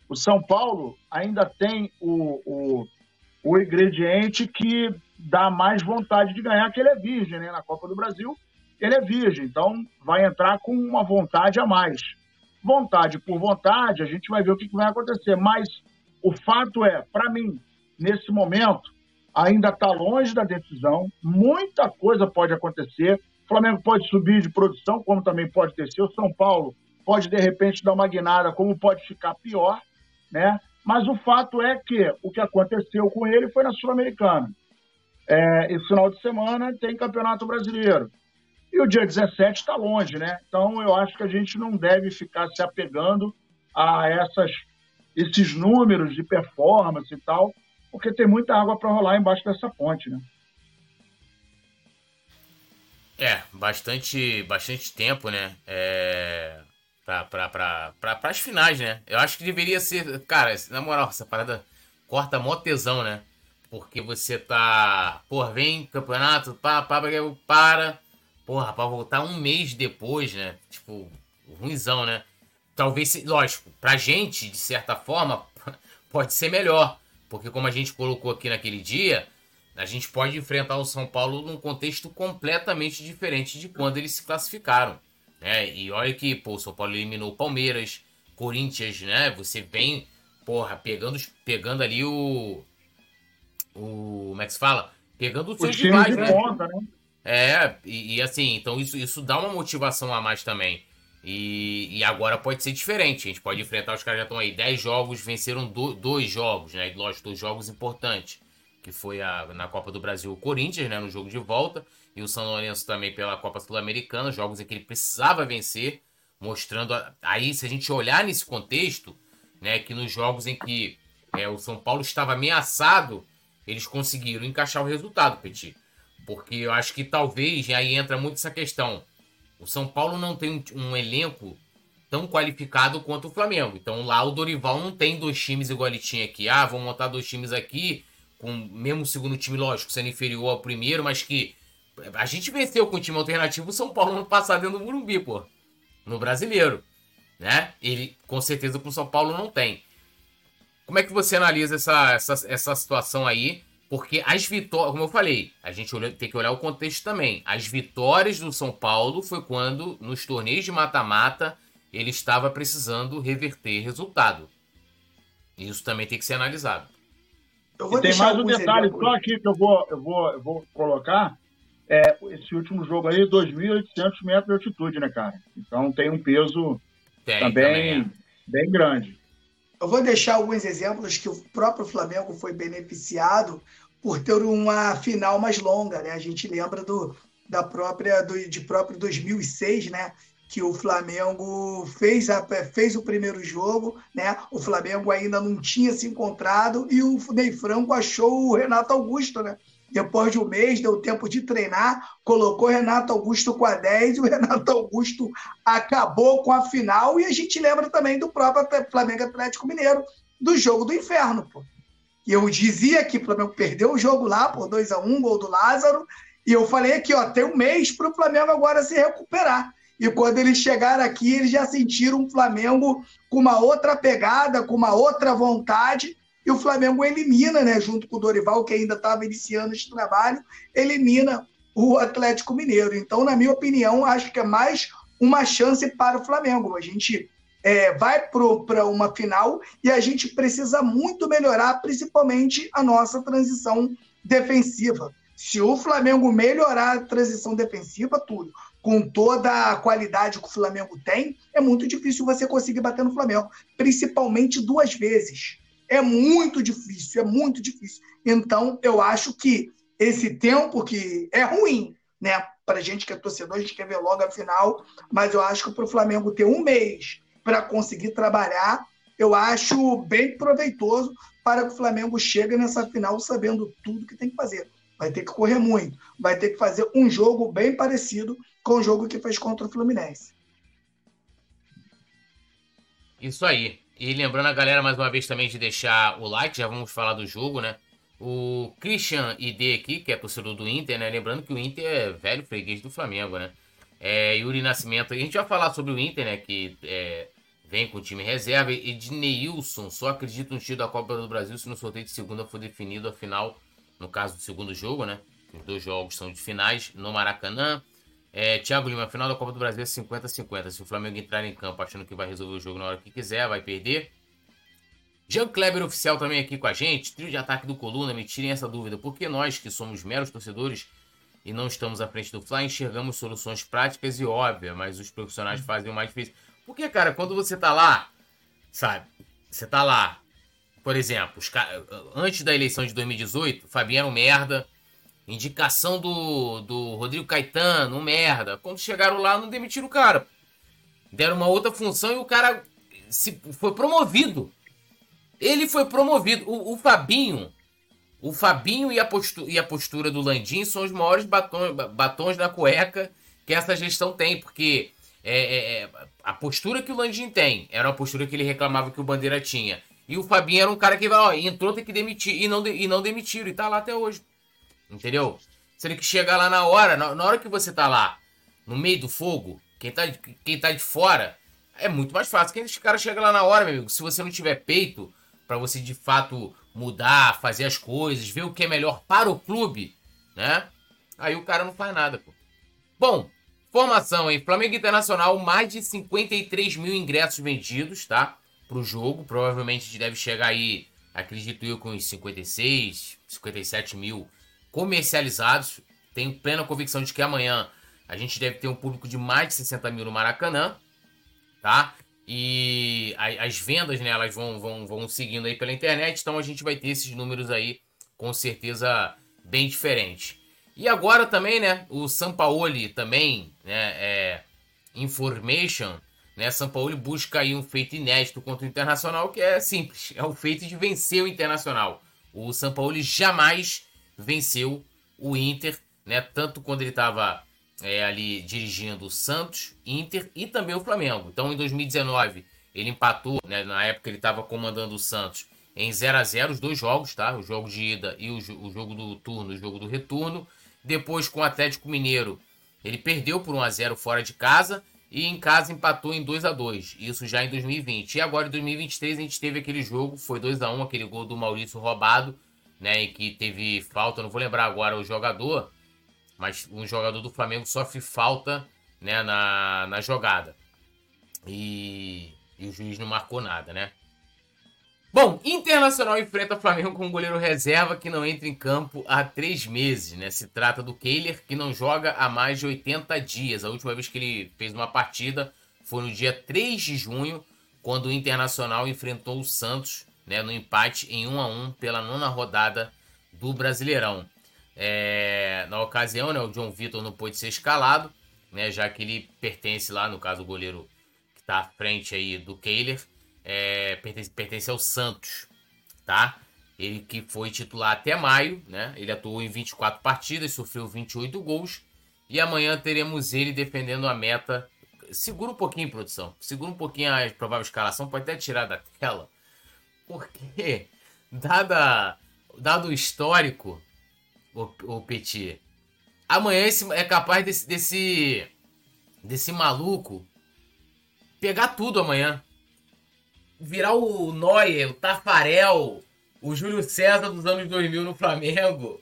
o São Paulo ainda tem o, o, o ingrediente que dá mais vontade de ganhar, que ele é virgem, né? Na Copa do Brasil, ele é virgem, então vai entrar com uma vontade a mais. Vontade por vontade, a gente vai ver o que vai acontecer, mas o fato é, para mim, nesse momento, ainda está longe da decisão, muita coisa pode acontecer. O Flamengo pode subir de produção, como também pode descer. O São Paulo pode, de repente, dar uma guinada, como pode ficar pior né? Mas o fato é que o que aconteceu com ele foi na Sul-Americana. É, esse final de semana tem Campeonato Brasileiro. E o dia 17 está longe, né? Então eu acho que a gente não deve ficar se apegando a essas, esses números de performance e tal, porque tem muita água para rolar embaixo dessa ponte, né? É, bastante, bastante tempo, né? É para as finais, né? Eu acho que deveria ser. Cara, na moral, essa parada corta mó tesão, né? Porque você tá. Porra, vem campeonato, pá, pá, para. Porra, pra voltar um mês depois, né? Tipo, ruimzão, né? Talvez, lógico, pra gente, de certa forma, pode ser melhor. Porque como a gente colocou aqui naquele dia, a gente pode enfrentar o São Paulo num contexto completamente diferente de quando eles se classificaram. Né? E olha que, pô, o São Paulo eliminou o Palmeiras, Corinthians, né? Você vem, porra, pegando, pegando ali o. O. Como é que se fala? Pegando os seus rivais, né? Ponta, né? É, e, e, assim, então isso, isso dá uma motivação a mais também. E, e agora pode ser diferente. A gente pode enfrentar, os caras já estão aí 10 jogos, venceram do, dois jogos, né? Lógico, dois jogos importantes. Que foi a, na Copa do Brasil o Corinthians, né? No jogo de volta e o São Lourenço também pela Copa Sul-Americana, jogos em que ele precisava vencer, mostrando a, aí se a gente olhar nesse contexto, né, que nos jogos em que é, o São Paulo estava ameaçado, eles conseguiram encaixar o resultado, Petit. Porque eu acho que talvez aí entra muito essa questão. O São Paulo não tem um, um elenco tão qualificado quanto o Flamengo. Então lá o Dorival não tem dois times igual ele tinha aqui. Ah, vou montar dois times aqui, com mesmo segundo time, lógico, sendo inferior ao primeiro, mas que a gente venceu com o time alternativo o São Paulo no passado dentro do Burumbi, pô. No brasileiro. Né? Ele, com certeza, com o São Paulo não tem. Como é que você analisa essa, essa, essa situação aí? Porque as vitórias, como eu falei, a gente olha, tem que olhar o contexto também. As vitórias do São Paulo foi quando, nos torneios de mata-mata, ele estava precisando reverter resultado. Isso também tem que ser analisado. e tem mais um detalhe só aqui que eu vou, eu vou, eu vou colocar. É, esse último jogo aí, 2.800 metros de altitude, né, cara? Então tem um peso tem, também, também é. bem grande. Eu vou deixar alguns exemplos que o próprio Flamengo foi beneficiado por ter uma final mais longa, né? A gente lembra do, da própria do, de próprio 2006, né? Que o Flamengo fez, a, fez o primeiro jogo, né? O Flamengo ainda não tinha se encontrado e o Ney Franco achou o Renato Augusto, né? Depois de um mês, deu tempo de treinar, colocou Renato Augusto com a 10 e o Renato Augusto acabou com a final. E a gente lembra também do próprio Flamengo Atlético Mineiro, do jogo do inferno. Pô. E eu dizia que o Flamengo perdeu o jogo lá por 2 a 1 gol do Lázaro. E eu falei aqui, ó, tem um mês para o Flamengo agora se recuperar. E quando eles chegaram aqui, eles já sentiram um Flamengo com uma outra pegada, com uma outra vontade e o Flamengo elimina, né, junto com o Dorival, que ainda estava iniciando esse trabalho, elimina o Atlético Mineiro. Então, na minha opinião, acho que é mais uma chance para o Flamengo. A gente é, vai para uma final e a gente precisa muito melhorar, principalmente a nossa transição defensiva. Se o Flamengo melhorar a transição defensiva, tudo, com toda a qualidade que o Flamengo tem, é muito difícil você conseguir bater no Flamengo, principalmente duas vezes. É muito difícil, é muito difícil. Então, eu acho que esse tempo que é ruim, né? Para gente que é torcedor, a gente quer ver logo a final, mas eu acho que para o Flamengo ter um mês para conseguir trabalhar, eu acho bem proveitoso para que o Flamengo chegue nessa final sabendo tudo que tem que fazer. Vai ter que correr muito, vai ter que fazer um jogo bem parecido com o jogo que fez contra o Fluminense. Isso aí. E lembrando a galera mais uma vez também de deixar o like, já vamos falar do jogo, né? O Christian ID aqui, que é torcedor do Inter, né? Lembrando que o Inter é velho freguês do Flamengo, né? É, Yuri Nascimento, a gente vai falar sobre o Inter, né? Que é, vem com o time reserva. E de Neilson, só acredito no tiro da Copa do Brasil se no sorteio de segunda for definido a final, no caso do segundo jogo, né? Os dois jogos são de finais no Maracanã. É, Thiago Lima, final da Copa do Brasil é 50-50. Se o Flamengo entrar em campo achando que vai resolver o jogo na hora que quiser, vai perder. Jean Kleber oficial também aqui com a gente. Trio de ataque do Coluna, me tirem essa dúvida. Por que nós, que somos meros torcedores e não estamos à frente do Fly, enxergamos soluções práticas e óbvias, mas os profissionais fazem o mais difícil? Porque, cara, quando você tá lá, sabe? Você tá lá, por exemplo, os, antes da eleição de 2018, Fabinho era um merda, Indicação do, do Rodrigo Caetano, merda. Quando chegaram lá, não demitiram o cara. Deram uma outra função e o cara se, foi promovido. Ele foi promovido. O, o Fabinho, o Fabinho e a, postura, e a postura do Landim são os maiores batons, batons na cueca que essa gestão tem, porque é, é, é, a postura que o Landim tem era uma postura que ele reclamava que o Bandeira tinha. E o Fabinho era um cara que ó, entrou, tem que demitir. E não, e não demitiram. E tá lá até hoje. Entendeu? Sendo que chegar lá na hora, na, na hora que você tá lá, no meio do fogo, quem tá, quem tá de fora, é muito mais fácil. Quem esse cara chega lá na hora, meu amigo, se você não tiver peito para você de fato mudar, fazer as coisas, ver o que é melhor para o clube, né? Aí o cara não faz nada, pô. Bom, formação aí. Flamengo Internacional, mais de 53 mil ingressos vendidos, tá? Pro jogo. Provavelmente deve chegar aí, acredito eu, com uns 56, 57 mil comercializados. Tenho plena convicção de que amanhã a gente deve ter um público de mais de 60 mil no Maracanã, tá? E as vendas, né, elas vão, vão, vão seguindo aí pela internet, então a gente vai ter esses números aí com certeza bem diferentes. E agora também, né, o Sampaoli também, né, é Information, né, Sampaoli busca aí um feito inédito contra o Internacional, que é simples, é o feito de vencer o Internacional. O Sampaoli jamais venceu o Inter, né? Tanto quando ele estava é, ali dirigindo o Santos, Inter e também o Flamengo. Então, em 2019, ele empatou, né? Na época ele estava comandando o Santos em 0 a 0 os dois jogos, tá? O jogo de ida e o, o jogo do turno, o jogo do retorno. Depois, com o Atlético Mineiro, ele perdeu por 1 a 0 fora de casa e em casa empatou em 2 a 2 Isso já em 2020. E agora em 2023 a gente teve aquele jogo, foi 2 a 1 aquele gol do Maurício roubado né, em que teve falta, não vou lembrar agora o jogador, mas um jogador do Flamengo sofre falta né, na, na jogada. E, e o juiz não marcou nada, né? Bom, Internacional enfrenta Flamengo com um goleiro reserva que não entra em campo há três meses, né? Se trata do Kehler, que não joga há mais de 80 dias. A última vez que ele fez uma partida foi no dia 3 de junho, quando o Internacional enfrentou o Santos, né? No empate em 1 a 1 pela nona rodada do Brasileirão. É, na ocasião, né? O John Vitor não pôde ser escalado, né? Já que ele pertence lá, no caso, o goleiro que está à frente aí do Kehler é, pertence, pertence ao Santos, tá? Ele que foi titular até maio, né? Ele atuou em 24 partidas, sofreu 28 gols. E amanhã teremos ele defendendo a meta. Segura um pouquinho, produção. Segura um pouquinho a provável escalação. Pode até tirar da tela. Porque, dada, dado o histórico, o, o Petit, amanhã esse, é capaz desse, desse, desse maluco pegar tudo amanhã virar o Neuer, o Tafarel, o Júlio César dos anos 2000 no Flamengo.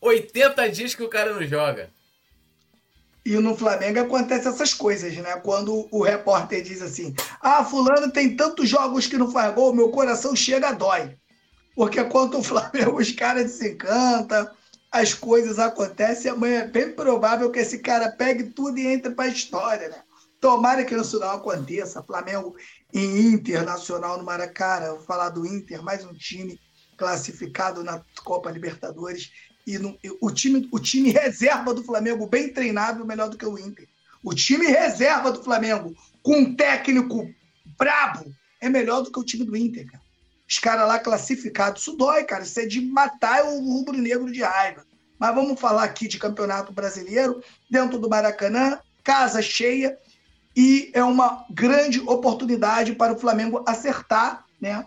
80 dias que o cara não joga. E no Flamengo acontece essas coisas, né? Quando o repórter diz assim: Ah, Fulano tem tantos jogos que não faz gol, meu coração chega a dói. Porque quando o Flamengo os caras desencantam, as coisas acontecem, amanhã é bem provável que esse cara pegue tudo e entre para a história, né? Tomara que isso não aconteça. Flamengo e Internacional no Maracanã. Vou falar do Inter, mais um time classificado na Copa Libertadores. E no, o, time, o time reserva do Flamengo, bem treinado, melhor do que o Inter. O time reserva do Flamengo, com um técnico brabo, é melhor do que o time do Inter, cara. Os caras lá classificados, isso dói, cara. Isso é de matar o rubro-negro de raiva. Mas vamos falar aqui de campeonato brasileiro, dentro do Maracanã, casa cheia, e é uma grande oportunidade para o Flamengo acertar né,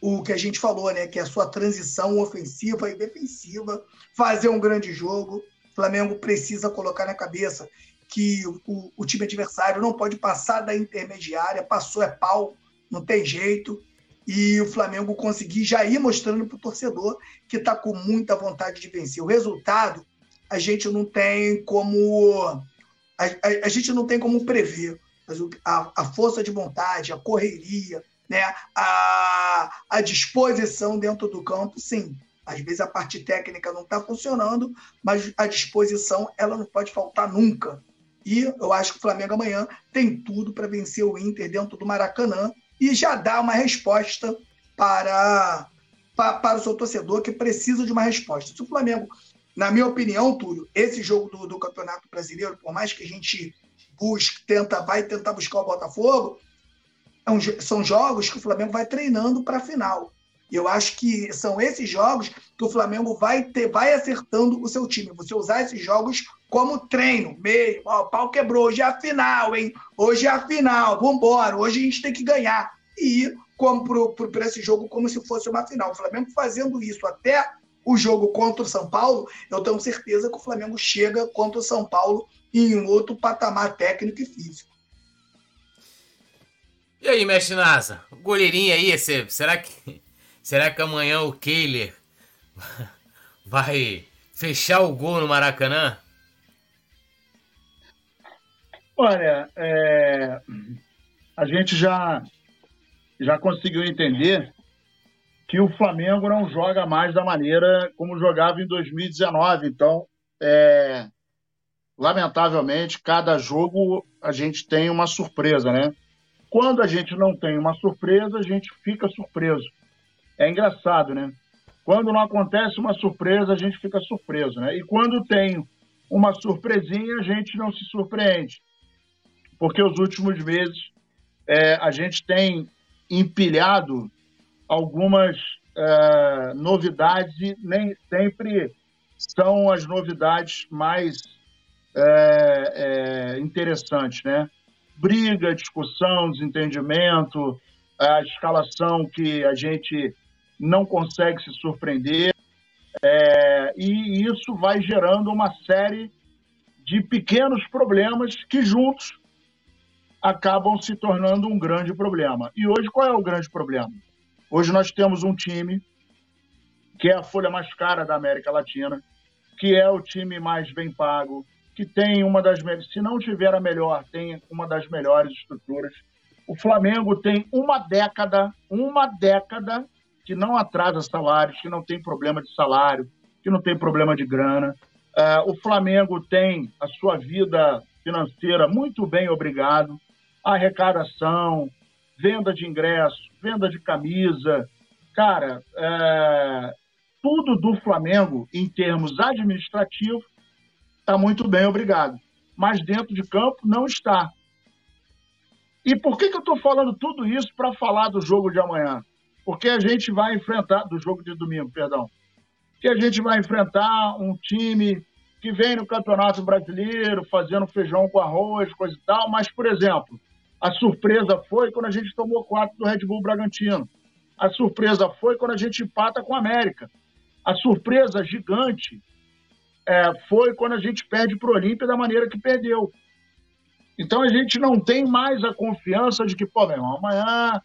o que a gente falou, né, que é a sua transição ofensiva e defensiva, fazer um grande jogo. O Flamengo precisa colocar na cabeça que o, o time adversário não pode passar da intermediária, passou é pau, não tem jeito. E o Flamengo conseguir já ir mostrando para o torcedor que está com muita vontade de vencer. O resultado a gente não tem como a, a, a gente não tem como prever, mas a, a força de vontade, a correria, né, a, a disposição dentro do campo, sim. Às vezes a parte técnica não está funcionando, mas a disposição ela não pode faltar nunca. E eu acho que o Flamengo amanhã tem tudo para vencer o Inter dentro do Maracanã e já dar uma resposta para, para, para o seu torcedor que precisa de uma resposta. Se o Flamengo na minha opinião, Túlio, esse jogo do, do Campeonato Brasileiro, por mais que a gente busque, tenta, vai tentar buscar o Botafogo, é são jogos que o Flamengo vai treinando para a final. Eu acho que são esses jogos que o Flamengo vai ter, vai acertando o seu time. Você usar esses jogos como treino, meio, ó, o pau quebrou, hoje é a final, hein? Hoje é a final, vambora, hoje a gente tem que ganhar. E ir para esse jogo como se fosse uma final. O Flamengo fazendo isso até o jogo contra o São Paulo, eu tenho certeza que o Flamengo chega contra o São Paulo em um outro patamar técnico e físico. E aí, mestre Nasa? Goleirinho aí, será que, será que amanhã o Kehler vai fechar o gol no Maracanã? Olha, é, a gente já, já conseguiu entender que o Flamengo não joga mais da maneira como jogava em 2019. Então, é, lamentavelmente, cada jogo a gente tem uma surpresa, né? Quando a gente não tem uma surpresa, a gente fica surpreso. É engraçado, né? Quando não acontece uma surpresa, a gente fica surpreso, né? E quando tem uma surpresinha, a gente não se surpreende. Porque os últimos meses é, a gente tem empilhado algumas uh, novidades e nem sempre são as novidades mais é, é, interessantes, né? Briga, discussão, desentendimento, a escalação que a gente não consegue se surpreender, é, e isso vai gerando uma série de pequenos problemas que juntos acabam se tornando um grande problema. E hoje qual é o grande problema? Hoje nós temos um time que é a folha mais cara da América Latina, que é o time mais bem pago, que tem uma das melhores, se não tiver a melhor, tem uma das melhores estruturas. O Flamengo tem uma década, uma década que não atrasa salários, que não tem problema de salário, que não tem problema de grana. Uh, o Flamengo tem a sua vida financeira muito bem, obrigado. Arrecadação, venda de ingresso, venda de camisa. Cara, é, tudo do Flamengo, em termos administrativos, está muito bem, obrigado. Mas dentro de campo não está. E por que, que eu estou falando tudo isso para falar do jogo de amanhã? Porque a gente vai enfrentar, do jogo de domingo, perdão, que a gente vai enfrentar um time que vem no Campeonato Brasileiro fazendo feijão com arroz, coisa e tal, mas, por exemplo, a surpresa foi quando a gente tomou quatro do Red Bull Bragantino. A surpresa foi quando a gente empata com a América. A surpresa gigante é, foi quando a gente perde para o Olímpia da maneira que perdeu. Então a gente não tem mais a confiança de que, pô, meu irmão, amanhã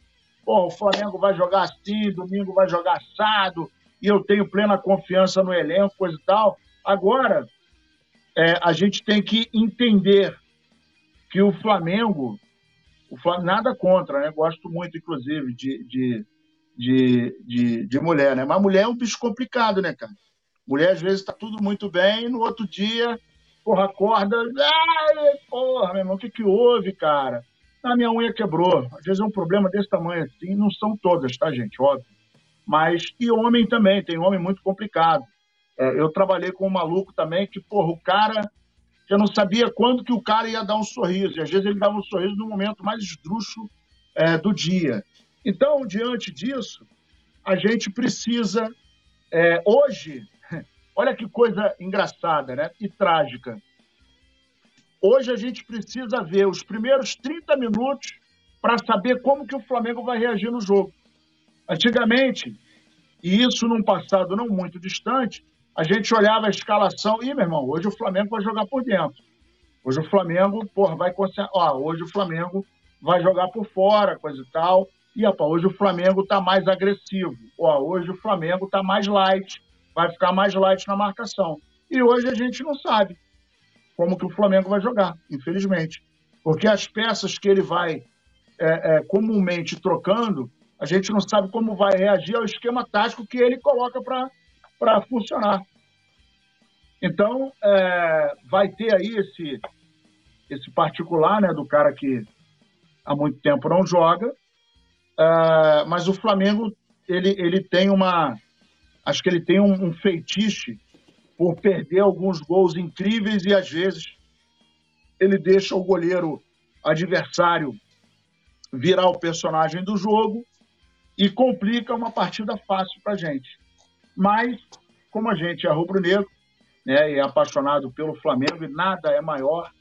pô, o Flamengo vai jogar assim, domingo vai jogar assado, e eu tenho plena confiança no elenco, coisa e tal. Agora, é, a gente tem que entender que o Flamengo, o Flamengo, nada contra, né? Gosto muito, inclusive, de, de, de, de, de mulher, né? Mas mulher é um bicho complicado, né, cara? Mulher, às vezes, está tudo muito bem, no outro dia, porra, acorda. Ai, porra, meu irmão, o que, que houve, cara? A minha unha quebrou. Às vezes é um problema desse tamanho assim, não são todas, tá, gente? Óbvio. Mas, e homem também, tem homem muito complicado. É, eu trabalhei com um maluco também que, porra, o cara já não sabia quando que o cara ia dar um sorriso. E às vezes ele dava um sorriso no momento mais esdrúxulo é, do dia. Então, diante disso, a gente precisa. É, hoje, olha que coisa engraçada né? e trágica. Hoje a gente precisa ver os primeiros 30 minutos para saber como que o Flamengo vai reagir no jogo. Antigamente, e isso num passado não muito distante, a gente olhava a escalação e, meu irmão, hoje o Flamengo vai jogar por dentro. Hoje o Flamengo, porra, vai ó, hoje o Flamengo vai jogar por fora, coisa e tal. E, opa, hoje o Flamengo está mais agressivo. Ó, hoje o Flamengo está mais light, vai ficar mais light na marcação. E hoje a gente não sabe como que o Flamengo vai jogar, infelizmente. Porque as peças que ele vai é, é, comumente trocando, a gente não sabe como vai reagir ao esquema tático que ele coloca para funcionar. Então, é, vai ter aí esse, esse particular né, do cara que há muito tempo não joga, é, mas o Flamengo ele, ele tem uma. Acho que ele tem um, um feitiço por perder alguns gols incríveis e às vezes ele deixa o goleiro adversário virar o personagem do jogo e complica uma partida fácil para gente. Mas, como a gente é rubro-negro né, e é apaixonado pelo Flamengo, e nada é maior,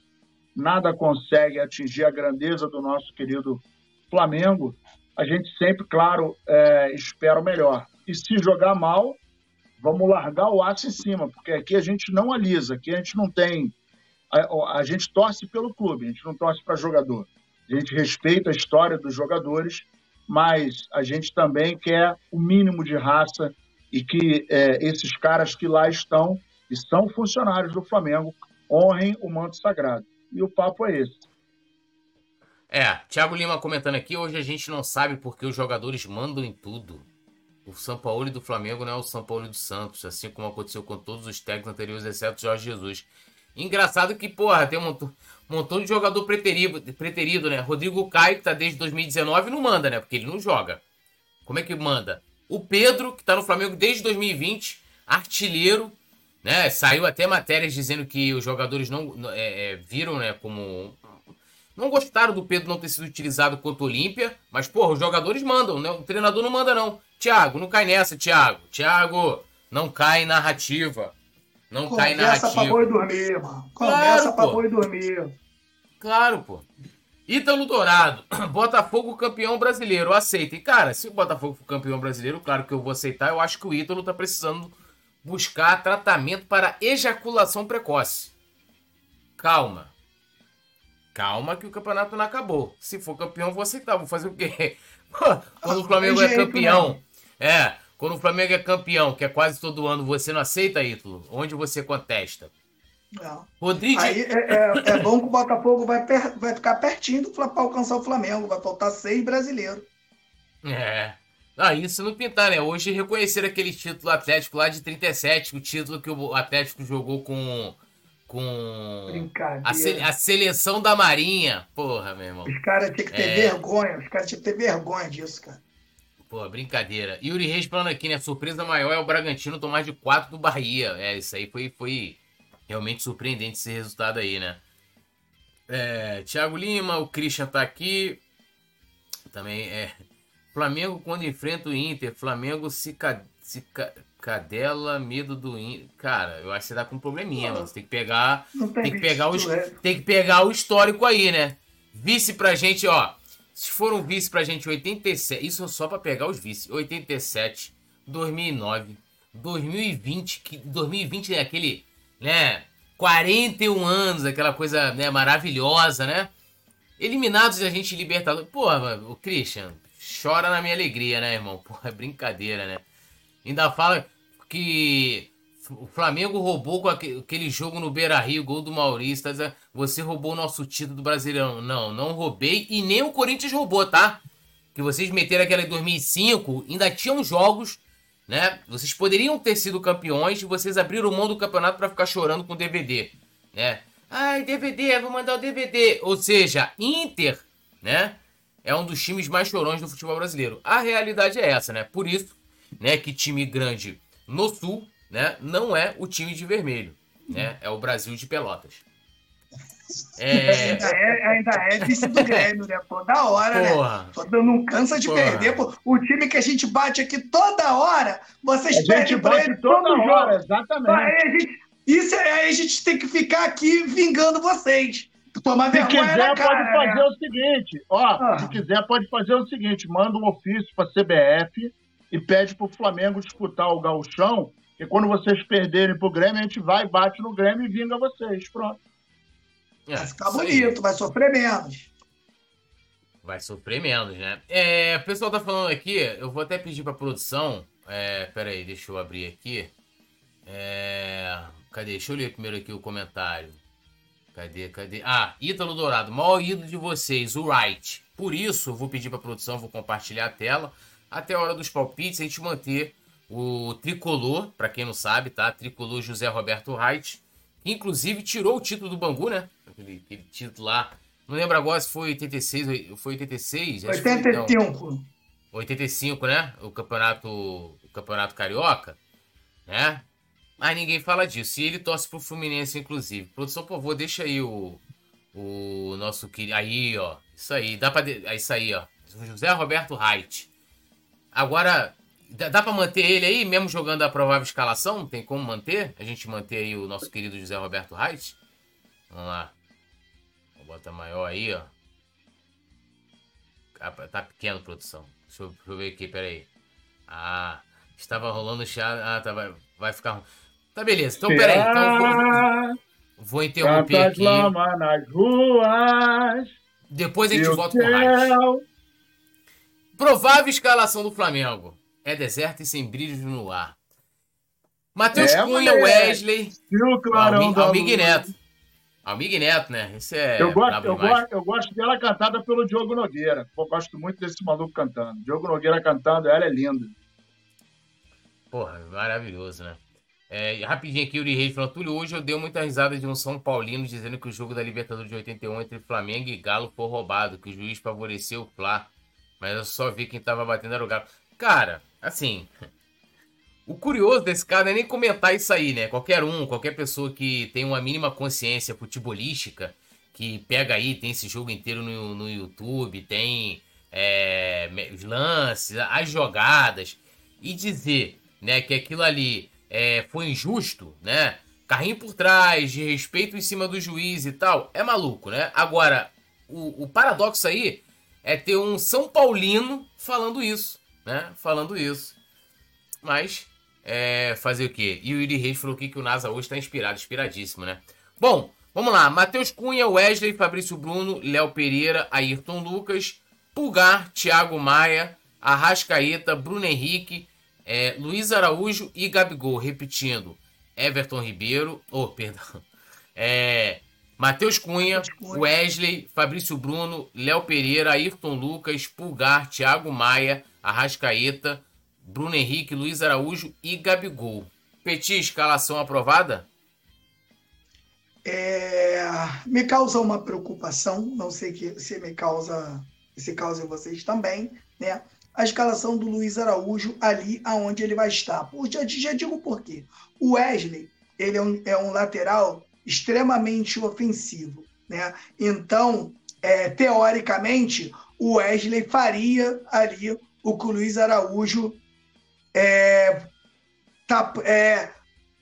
nada consegue atingir a grandeza do nosso querido Flamengo, a gente sempre, claro, é, espera o melhor. E se jogar mal, vamos largar o aço em cima, porque aqui a gente não alisa, aqui a gente não tem. A, a gente torce pelo clube, a gente não torce para jogador. A gente respeita a história dos jogadores, mas a gente também quer o mínimo de raça e que é, esses caras que lá estão e são funcionários do Flamengo honrem o manto sagrado. E o papo é esse. É, Thiago Lima comentando aqui, hoje a gente não sabe porque os jogadores mandam em tudo. O São Paulo do Flamengo não é o São Paulo do Santos, assim como aconteceu com todos os técnicos anteriores, exceto Jorge Jesus. Engraçado que, porra, tem um montão, um montão de jogador preterido, preterido, né? Rodrigo Caio, que tá desde 2019, não manda, né? Porque ele não joga. Como é que manda? O Pedro, que está no Flamengo desde 2020, artilheiro, né? Saiu até matérias dizendo que os jogadores não é, é, viram, né, como não gostaram do Pedro não ter sido utilizado contra o Olímpia, mas porra, os jogadores mandam, né? O treinador não manda não. Thiago, não cai nessa, Thiago. Thiago, não cai narrativa. Não Conversa cai narrativa. Começa pra boi dormir, mano. Começa claro, pra boi dormir. Claro, pô. Ítalo Dourado, Botafogo campeão brasileiro, aceita. E cara, se o Botafogo for campeão brasileiro, claro que eu vou aceitar. Eu acho que o Ítalo tá precisando buscar tratamento para ejaculação precoce. Calma. Calma que o campeonato não acabou. Se for campeão, vou aceitar. Vou fazer o quê? Quando o Flamengo é campeão. É. Quando o Flamengo é campeão, que é quase todo ano, você não aceita, Ítalo? Onde você contesta? Não. Rodrigo. Aí é, é, é bom que o Botafogo vai, per, vai ficar pertinho para alcançar o Flamengo. Vai faltar seis brasileiros. É. Ah, isso não pintar, né? Hoje reconhecer aquele título Atlético lá de 37, o título que o Atlético jogou com. Com. A, se, a, seleção da Marinha. Porra, meu irmão. Os caras tinham que ter é... vergonha. Os caras tinham que ter vergonha disso, cara. Pô, brincadeira. Yuri Reis falando aqui, né? Surpresa maior é o Bragantino tomar de 4 do Bahia. É, isso aí foi, foi realmente surpreendente esse resultado aí, né? É, Thiago Lima, o Christian tá aqui. Também é. Flamengo quando enfrenta o Inter, Flamengo se, ca, se ca, cadela, medo do Inter. Cara, eu acho que você tá com um probleminha, mano. Você tem que pegar. Tem, tem, que pegar o, é. tem que pegar o histórico aí, né? Vice pra gente, ó. Se for um vice pra gente 87, isso só pra pegar os vice. 87, 2009, 2020, que 2020 é aquele, né, 41 anos, aquela coisa, né, maravilhosa, né? Eliminados a gente Libertadores. Porra, o Christian, chora na minha alegria, né, irmão? Porra, é brincadeira, né? Ainda fala que o Flamengo roubou com aquele jogo no Beira Rio, gol do Maurício. Tá dizendo, você roubou o nosso título do Brasileirão. Não, não roubei. E nem o Corinthians roubou, tá? Que vocês meteram aquela em 2005. Ainda tinham jogos, né? Vocês poderiam ter sido campeões e vocês abriram mão do campeonato para ficar chorando com DVD, né? Ai, DVD, vou mandar o DVD. Ou seja, Inter, né? É um dos times mais chorões do futebol brasileiro. A realidade é essa, né? Por isso, né, que time grande no Sul né, não é o time de vermelho, né? É o Brasil de Pelotas. É... Ainda, é, ainda é vice do Grêmio, né? Toda hora, né? Porra. né? Não cansa de Porra. perder. Pô. O time que a gente bate aqui toda hora, vocês perdem pra ele toda hora. Jogo. Exatamente. Aí a gente, isso é, aí a gente tem que ficar aqui vingando vocês. Tomar se quiser, cara, pode fazer né? o seguinte: ó, ah. se quiser, pode fazer o seguinte: manda um ofício para a CBF e pede para o Flamengo disputar o Gauchão e quando vocês perderem pro Grêmio, a gente vai, bate no Grêmio e vinga vocês. Pronto. É, vai ficar bonito, vai sofrer menos. Vai sofrer menos, né? É, o pessoal tá falando aqui, eu vou até pedir pra produção. É, pera aí, deixa eu abrir aqui. É, cadê? Deixa eu ler primeiro aqui o comentário. Cadê, cadê? Ah, Ítalo Dourado, maior ídolo de vocês, o Wright. Por isso, eu vou pedir pra produção, vou compartilhar a tela. Até a hora dos palpites, a gente manter o tricolor, para quem não sabe, tá? Tricolor José Roberto Reit, que inclusive tirou o título do Bangu, né? Aquele, aquele título lá. Não lembro agora se foi 86, foi 86? 85. 85, né? O campeonato, o campeonato carioca, né? Mas ninguém fala disso. E ele torce pro Fluminense, inclusive. Produção, por favor, deixa aí o, o nosso querido. Aí, ó. Isso aí. Dá pra. De... Isso aí, ó. José Roberto Reit. Agora, Dá, para manter ele aí, mesmo jogando a provável escalação? Tem como manter? A gente manter aí o nosso querido José Roberto Reis? Vamos lá. Vou botar maior aí, ó. Ah, tá pequeno, produção. Deixa eu, ver aqui, peraí. Ah, estava rolando chá. Ah, tá, vai, vai ficar. Tá, beleza. Então, peraí. Então, vou, vou interromper aqui. nas ruas. Depois a gente volta com o Reis. Provável escalação do Flamengo é deserto e sem brilhos no ar. Matheus é, Cunha, Wesley. E o Clarão Almig, Neto. Almig Neto, né? Esse é. Eu gosto, eu, gosto, eu gosto dela cantada pelo Diogo Nogueira. Eu gosto muito desse maluco cantando. Diogo Nogueira cantando, ela é linda. Porra, maravilhoso, né? É, rapidinho aqui, Uri Reis falando, Túlio, hoje eu dei muita risada de um São Paulino dizendo que o jogo da Libertadores de 81 entre Flamengo e Galo foi roubado, que o juiz favoreceu o Fla. Mas eu só vi quem tava batendo era o Galo. Cara, assim. O curioso desse cara não é nem comentar isso aí, né? Qualquer um, qualquer pessoa que tem uma mínima consciência futebolística, que pega aí, tem esse jogo inteiro no, no YouTube, tem é, lances, as jogadas, e dizer né, que aquilo ali é, foi injusto, né? Carrinho por trás, de respeito em cima do juiz e tal, é maluco, né? Agora, o, o paradoxo aí é ter um São Paulino falando isso né? Falando isso. Mas, é, fazer o quê? E o Yuri Reis falou aqui que o NASA hoje está inspirado, inspiradíssimo, né? Bom, vamos lá. Matheus Cunha, Wesley, Fabrício Bruno, Léo Pereira, Ayrton Lucas, Pulgar, Thiago Maia, Arrascaeta, Bruno Henrique, É, Luiz Araújo e Gabigol, repetindo. Everton Ribeiro, oh, perdão. É, Matheus Cunha, Wesley, Fabrício Bruno, Léo Pereira, Ayrton Lucas, Pulgar, Thiago Maia, Arrascaeta, Bruno Henrique, Luiz Araújo e Gabigol. Petit, escalação aprovada? É, me causa uma preocupação, não sei que, se me causa, se causa em vocês também, né? A escalação do Luiz Araújo ali aonde ele vai estar. Por, já, já digo por quê. O Wesley, ele é um, é um lateral extremamente ofensivo, né? Então, é, teoricamente, o Wesley faria ali o que o Luiz Araújo é, tá, é,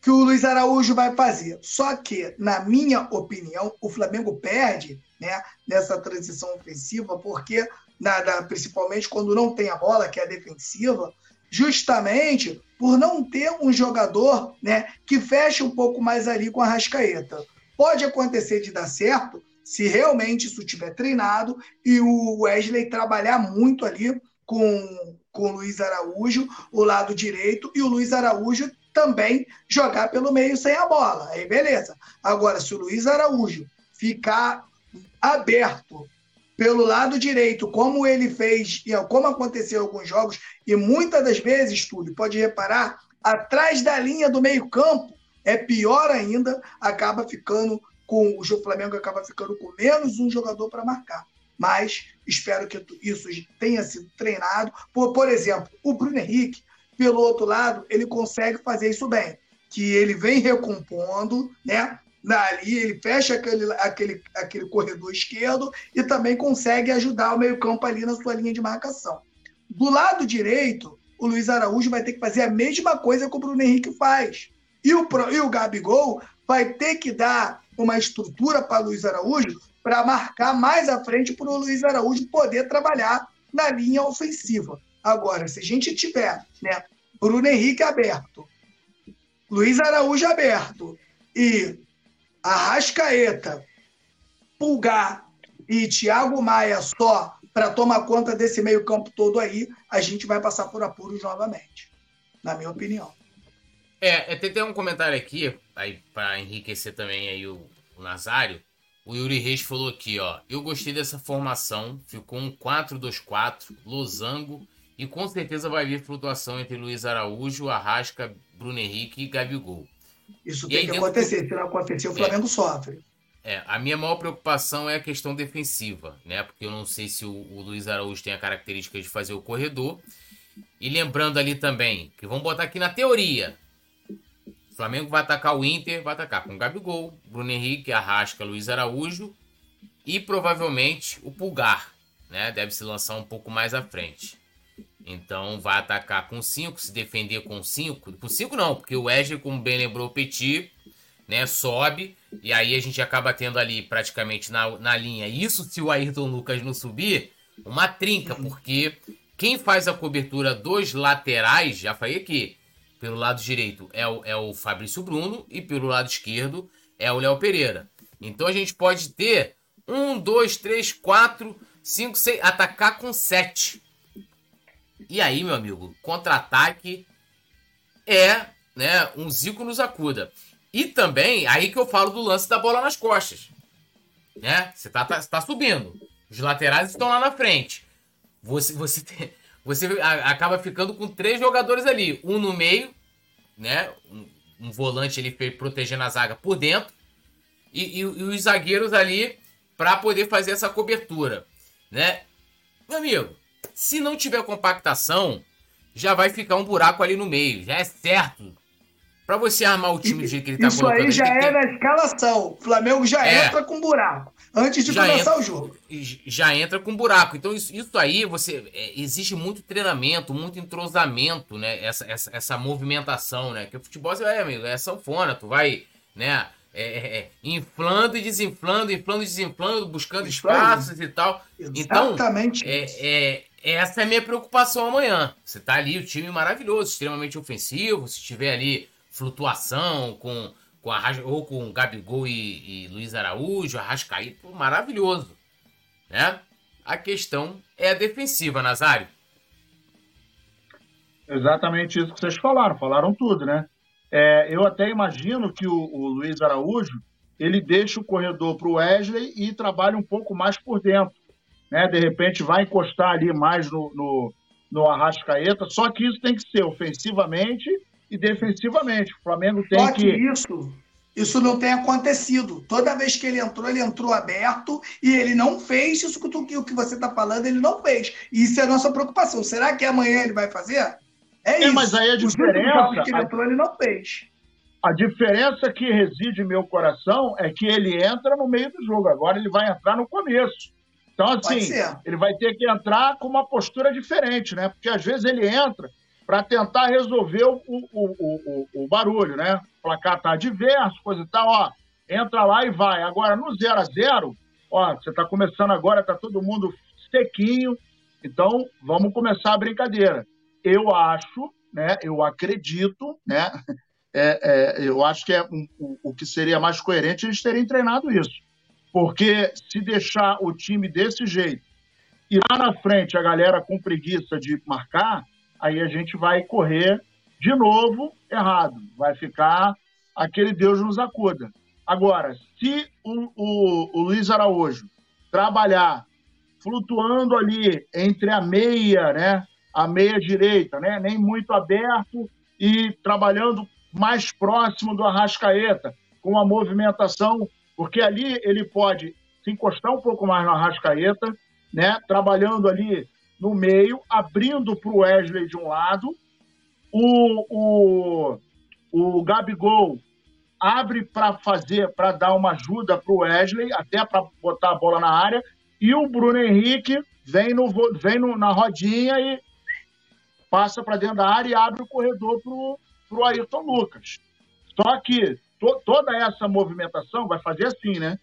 que o Luiz Araújo vai fazer. Só que, na minha opinião, o Flamengo perde né, nessa transição ofensiva, porque, nada, principalmente quando não tem a bola, que é a defensiva, justamente por não ter um jogador né, que feche um pouco mais ali com a Rascaeta. Pode acontecer de dar certo se realmente isso tiver treinado e o Wesley trabalhar muito ali com, com o Luiz Araújo, o lado direito, e o Luiz Araújo também jogar pelo meio sem a bola. Aí beleza. Agora, se o Luiz Araújo ficar aberto pelo lado direito, como ele fez, como aconteceu em alguns jogos, e muitas das vezes, Túlio, pode reparar, atrás da linha do meio-campo, é pior ainda, acaba ficando com o Flamengo acaba ficando com menos um jogador para marcar. Mas espero que isso tenha sido treinado. Por, por exemplo, o Bruno Henrique, pelo outro lado, ele consegue fazer isso bem. Que ele vem recompondo, né? Ali ele fecha aquele, aquele, aquele corredor esquerdo e também consegue ajudar o meio-campo ali na sua linha de marcação. Do lado direito, o Luiz Araújo vai ter que fazer a mesma coisa que o Bruno Henrique faz. E o, e o Gabigol vai ter que dar uma estrutura para o Luiz Araújo para marcar mais à frente para o Luiz Araújo poder trabalhar na linha ofensiva. Agora, se a gente tiver né, Bruno Henrique aberto, Luiz Araújo aberto e Arrascaeta, Pulgar e Thiago Maia só para tomar conta desse meio-campo todo aí, a gente vai passar por apuros novamente, na minha opinião. É, é tem, tem um comentário aqui, aí para enriquecer também aí o, o Nazário. O Yuri Reis falou aqui, ó. Eu gostei dessa formação, ficou um 4-2-4, losango, e com certeza vai vir flutuação entre Luiz Araújo, Arrasca, Bruno Henrique e Gabigol. Isso e tem que acontecer. Se não acontecer, o Flamengo é, sofre. É, a minha maior preocupação é a questão defensiva, né? Porque eu não sei se o, o Luiz Araújo tem a característica de fazer o corredor. E lembrando ali também, que vamos botar aqui na teoria. O Flamengo vai atacar o Inter, vai atacar com o Gabigol, Bruno Henrique, Arrasca, Luiz Araújo e provavelmente o Pulgar, né? Deve se lançar um pouco mais à frente. Então vai atacar com 5, se defender com 5. Com 5 não, porque o Wesley, como bem lembrou o Petit, né, sobe. E aí a gente acaba tendo ali praticamente na, na linha. Isso se o Ayrton Lucas não subir, uma trinca, porque quem faz a cobertura dos laterais, já falei aqui, pelo lado direito é o, é o Fabrício Bruno e pelo lado esquerdo é o Léo Pereira. Então a gente pode ter um, dois, três, quatro, cinco, seis, atacar com sete. E aí, meu amigo, contra-ataque é né, um Zico nos acuda. E também, aí que eu falo do lance da bola nas costas. Né? Você tá, tá, tá subindo. Os laterais estão lá na frente. Você, você, tem, você acaba ficando com três jogadores ali. Um no meio, né? Um, um volante ali protegendo a zaga por dentro. E, e, e os zagueiros ali para poder fazer essa cobertura. Né? Meu amigo, se não tiver compactação, já vai ficar um buraco ali no meio. Já é certo. Para você armar o time do jeito que ele tá Isso colocando. Isso aí já é na escalação. O Flamengo já é. entra com buraco. Antes de já começar entra, o jogo. Já entra com buraco. Então, isso, isso aí, você. É, existe muito treinamento, muito entrosamento, né? Essa, essa, essa movimentação, né? Que o futebol, é, amigo, é sanfona. Tu vai, né? É, é, é, inflando e desinflando, inflando e desinflando, buscando espaços e tal. Então, Exatamente. Então, é, essa é a minha preocupação amanhã. Você tá ali, o time maravilhoso, extremamente ofensivo. Se tiver ali flutuação com, com a, ou com Gabigol e, e Luiz Araújo, Arrascaíto, maravilhoso. Né? A questão é a defensiva, Nazário. Exatamente isso que vocês falaram, falaram tudo, né? É, eu até imagino que o, o, Luiz Araújo ele deixa o corredor para o Wesley e trabalha um pouco mais por dentro. Né? De repente vai encostar ali mais no, no, no Arrascaeta, só que isso tem que ser ofensivamente e defensivamente. O Flamengo tem só que, que isso isso não tem acontecido. Toda vez que ele entrou, ele entrou aberto e ele não fez isso que, tu, que o que você está falando, ele não fez. E isso é a nossa preocupação. Será que amanhã ele vai fazer? É, é isso. Mas aí a diferença. que ele entrou, ele não fez. A diferença que reside em meu coração é que ele entra no meio do jogo. Agora ele vai entrar no começo. Então, assim, ele vai ter que entrar com uma postura diferente, né? Porque às vezes ele entra para tentar resolver o, o, o, o, barulho, né? O placar tá adverso, coisa e tal, ó. Entra lá e vai. Agora, no 0 a 0 ó, você tá começando agora, tá todo mundo sequinho. Então, vamos começar a brincadeira. Eu acho, né? Eu acredito, né? É, é, eu acho que é um, o, o que seria mais coerente eles terem treinado isso. Porque se deixar o time desse jeito e lá na frente a galera com preguiça de marcar, aí a gente vai correr de novo errado. Vai ficar aquele Deus nos acuda. Agora, se o, o, o Luiz Araújo trabalhar flutuando ali entre a meia, né, a meia direita, né, nem muito aberto e trabalhando mais próximo do Arrascaeta, com a movimentação porque ali ele pode se encostar um pouco mais no Arrascaeta, né? trabalhando ali no meio, abrindo para o Wesley de um lado, o, o, o Gabigol abre para fazer, para dar uma ajuda para o Wesley, até para botar a bola na área, e o Bruno Henrique vem, no, vem no, na rodinha e passa para dentro da área e abre o corredor para o Ayrton Lucas. Só que to, toda essa movimentação vai fazer assim, né?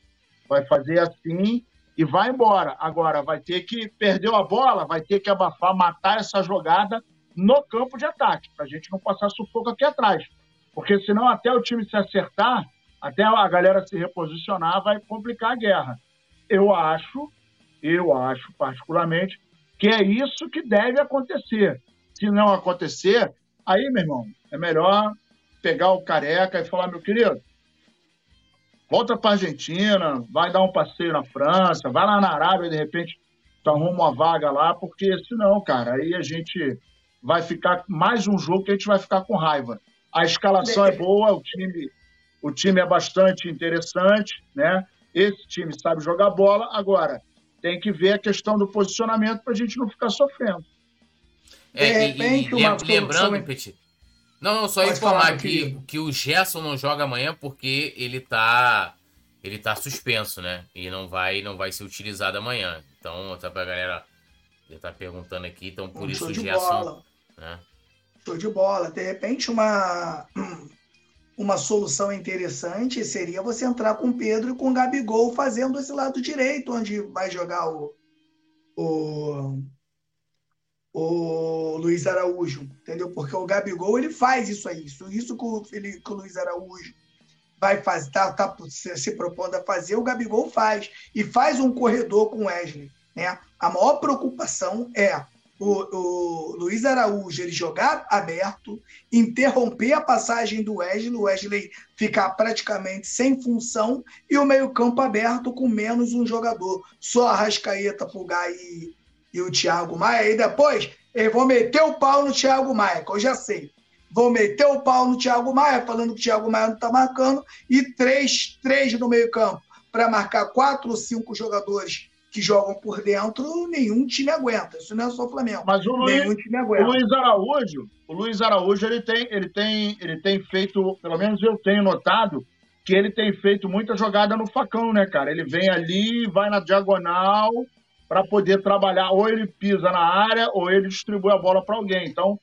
Vai fazer assim e vai embora. Agora, vai ter que, perdeu a bola, vai ter que abafar, matar essa jogada no campo de ataque, para a gente não passar sufoco aqui atrás. Porque senão, até o time se acertar, até a galera se reposicionar, vai complicar a guerra. Eu acho, eu acho particularmente, que é isso que deve acontecer. Se não acontecer, aí, meu irmão, é melhor pegar o careca e falar, meu querido, volta para Argentina, vai dar um passeio na França, vai lá na Arábia, de repente tu arruma uma vaga lá, porque senão, cara, aí a gente vai ficar mais um jogo que a gente vai ficar com raiva. A escalação é boa, o time, o time é bastante interessante, né? Esse time sabe jogar bola. Agora, tem que ver a questão do posicionamento para a gente não ficar sofrendo. É, e, e, e lembrando, Petit, não, não, só Pode informar que, que o Gerson não joga amanhã porque ele tá ele tá suspenso, né? E não vai não vai ser utilizado amanhã. Então, tá pra galera já tá perguntando aqui, então por um isso o Gerson, bola. né? Show de bola. De repente uma uma solução interessante seria você entrar com o Pedro e com o Gabigol fazendo esse lado direito, onde vai jogar o, o o Luiz Araújo, entendeu? Porque o Gabigol ele faz isso aí, isso, isso que, o, ele, que o Luiz Araújo vai fazer, tá, tá se, se propondo a fazer, o Gabigol faz e faz um corredor com o Wesley, né? A maior preocupação é o, o, Luiz Araújo ele jogar aberto, interromper a passagem do Wesley, o Wesley ficar praticamente sem função e o meio-campo aberto com menos um jogador. Só a Rascaeta, Pulgar e, e o Thiago Maia. E depois eu vou meter o pau no Thiago Maia, que eu já sei. Vou meter o pau no Thiago Maia, falando que o Thiago Maia não está marcando, e três, três no meio-campo. Para marcar quatro ou cinco jogadores que jogam por dentro, nenhum time aguenta. Isso não é só o Flamengo. Mas o Luiz, nenhum time aguenta. O Luiz Araújo, o Luiz Araújo, ele tem, ele tem, ele tem feito, pelo menos eu tenho notado, que ele tem feito muita jogada no facão, né, cara? Ele vem ali, vai na diagonal, para poder trabalhar. Ou ele pisa na área, ou ele distribui a bola para alguém. Então,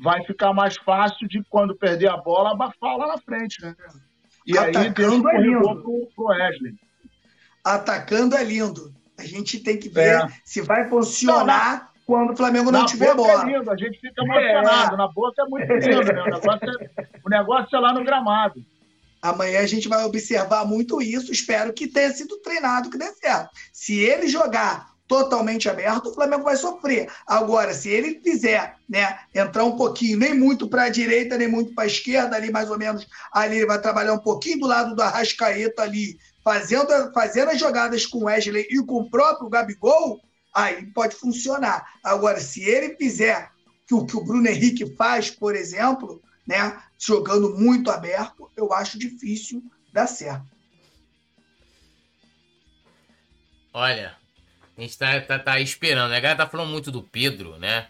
vai ficar mais fácil de, quando perder a bola, abafar lá na frente, né? E Atacando aí um é lindo. Pro, pro Wesley. Atacando é lindo. A gente tem que ver é. se vai funcionar não, quando o Flamengo não tiver bola. É lindo, a gente fica emocionado. É. Na boca é muito lindo, né? O negócio é, o negócio é lá no gramado. Amanhã a gente vai observar muito isso. Espero que tenha sido treinado, que dê certo. Se ele jogar totalmente aberto, o Flamengo vai sofrer. Agora, se ele fizer, né, entrar um pouquinho, nem muito para a direita, nem muito para a esquerda, ali mais ou menos, ali ele vai trabalhar um pouquinho do lado do Arrascaeta ali, fazendo, fazendo as jogadas com Wesley e com o próprio Gabigol, aí pode funcionar. Agora, se ele fizer que o que o Bruno Henrique faz, por exemplo, né, jogando muito aberto, eu acho difícil dar certo. Olha, a gente tá, tá, tá esperando, né? A galera tá falando muito do Pedro, né?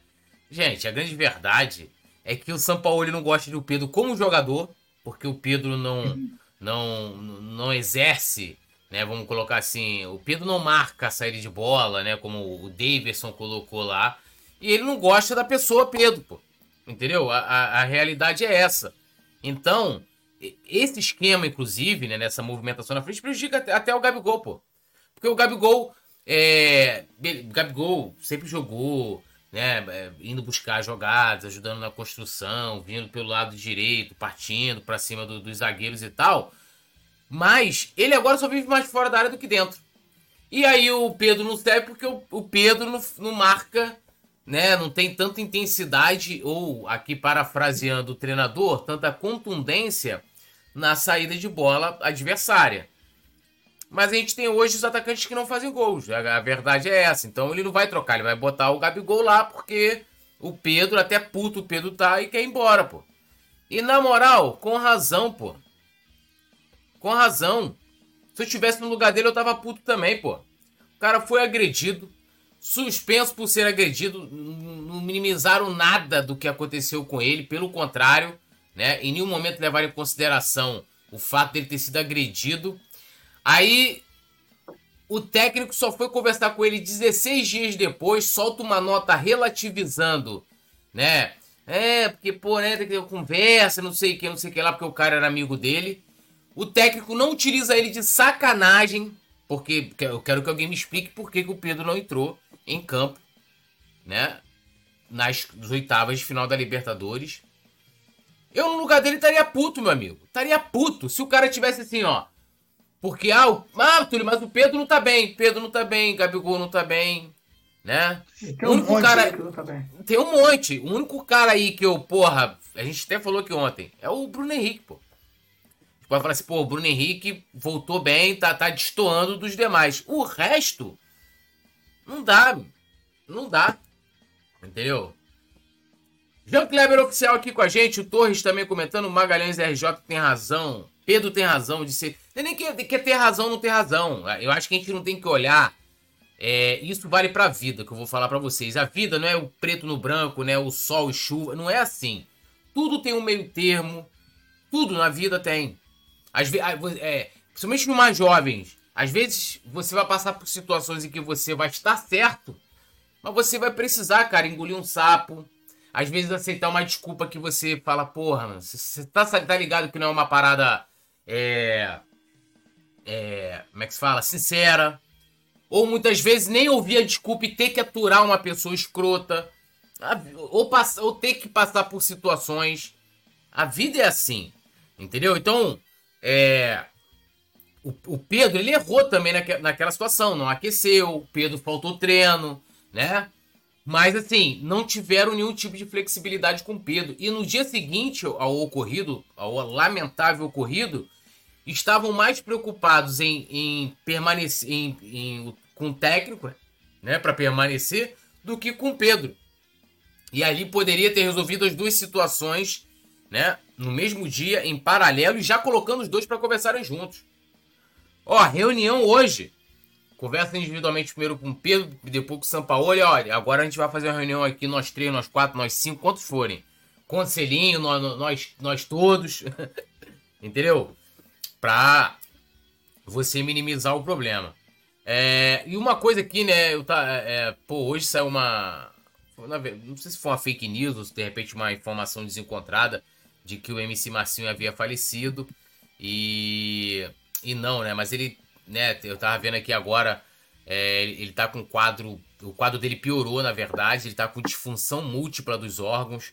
Gente, a grande verdade é que o São Paulo não gosta do Pedro como jogador, porque o Pedro não, não, não exerce, né? Vamos colocar assim, o Pedro não marca a saída de bola, né? Como o Davidson colocou lá. E ele não gosta da pessoa Pedro, pô. Entendeu? A, a, a realidade é essa. Então, esse esquema, inclusive, né, nessa movimentação na frente, prejudica até, até o Gabigol, pô. Porque o Gabigol, é, Gabigol sempre jogou, né, é, indo buscar jogadas, ajudando na construção, vindo pelo lado direito, partindo para cima do, dos zagueiros e tal. Mas ele agora só vive mais fora da área do que dentro. E aí o Pedro não serve porque o, o Pedro não, não marca né, não tem tanta intensidade ou, aqui parafraseando o treinador, tanta contundência na saída de bola adversária. Mas a gente tem hoje os atacantes que não fazem gols. A, verdade é essa. Então ele não vai trocar, ele vai botar o Gabigol lá porque o Pedro, até puto o Pedro tá e quer ir embora, pô. E na moral, com razão, pô. Com razão. Se eu estivesse no lugar dele, eu tava puto também, pô. O cara foi agredido, suspenso por ser agredido, não minimizaram nada do que aconteceu com ele, pelo contrário, né? Em nenhum momento levaram em consideração o fato dele ter sido agredido. Aí o técnico só foi conversar com ele 16 dias depois, solta uma nota relativizando, né? É, porque, pô, né, tem que ter conversa, não sei o que, não sei o que lá, porque o cara era amigo dele. O técnico não utiliza ele de sacanagem, porque eu quero que alguém me explique por que, que o Pedro não entrou em campo, né? Nas oitavas de final da Libertadores. Eu, no lugar dele, estaria puto, meu amigo. Estaria puto. Se o cara tivesse assim, ó. Porque, ah, o, ah, Túlio, mas o Pedro não tá bem. Pedro não tá bem. Gabigol não tá bem. Né? Tem um único cara. Tá tem um monte. O único cara aí que eu, porra. A gente até falou aqui ontem. É o Bruno Henrique, pô. Pode falar assim, pô, o Bruno Henrique voltou bem, tá, tá destoando dos demais. O resto não dá. Não dá. Entendeu? Jean Kleber oficial aqui com a gente. O Torres também comentando. O Magalhães RJ tem razão. Pedro tem razão de ser. Não é nem que, que ter razão não ter razão. Eu acho que a gente não tem que olhar. É, isso vale pra vida, que eu vou falar para vocês. A vida não é o preto no branco, né? O sol e chuva. Não é assim. Tudo tem um meio termo. Tudo na vida tem. Às é, principalmente nos mais jovens. Às vezes você vai passar por situações em que você vai estar certo, mas você vai precisar, cara, engolir um sapo. Às vezes aceitar uma desculpa que você fala, porra, você tá, tá ligado que não é uma parada. É. É. Como é que se fala? Sincera. Ou muitas vezes nem ouvir a desculpa e ter que aturar uma pessoa escrota. Ou, ou ter que passar por situações. A vida é assim. Entendeu? Então, é, o, o Pedro, ele errou também naque, naquela situação, não aqueceu, o Pedro faltou treino, né? Mas assim, não tiveram nenhum tipo de flexibilidade com o Pedro. E no dia seguinte ao ocorrido, ao lamentável ocorrido, estavam mais preocupados em, em permanecer em, em, com o técnico, né, para permanecer, do que com Pedro. E ali poderia ter resolvido as duas situações, né, no mesmo dia, em paralelo, e já colocando os dois para conversarem juntos. Ó, reunião hoje. Conversa individualmente primeiro com o Pedro, depois com o Sampaoli. Olha, agora a gente vai fazer uma reunião aqui, nós três, nós quatro, nós cinco, quantos forem. Conselhinho, nós, nós, nós todos. Entendeu? Pra você minimizar o problema. É, e uma coisa aqui, né? Eu tá, é, é pô, hoje saiu uma. Não sei se foi uma fake news ou se de repente uma informação desencontrada de que o MC Marcinho havia falecido. E e não, né? Mas ele, né? Eu tava vendo aqui agora, é, ele tá com quadro. O quadro dele piorou, na verdade. Ele tá com disfunção múltipla dos órgãos.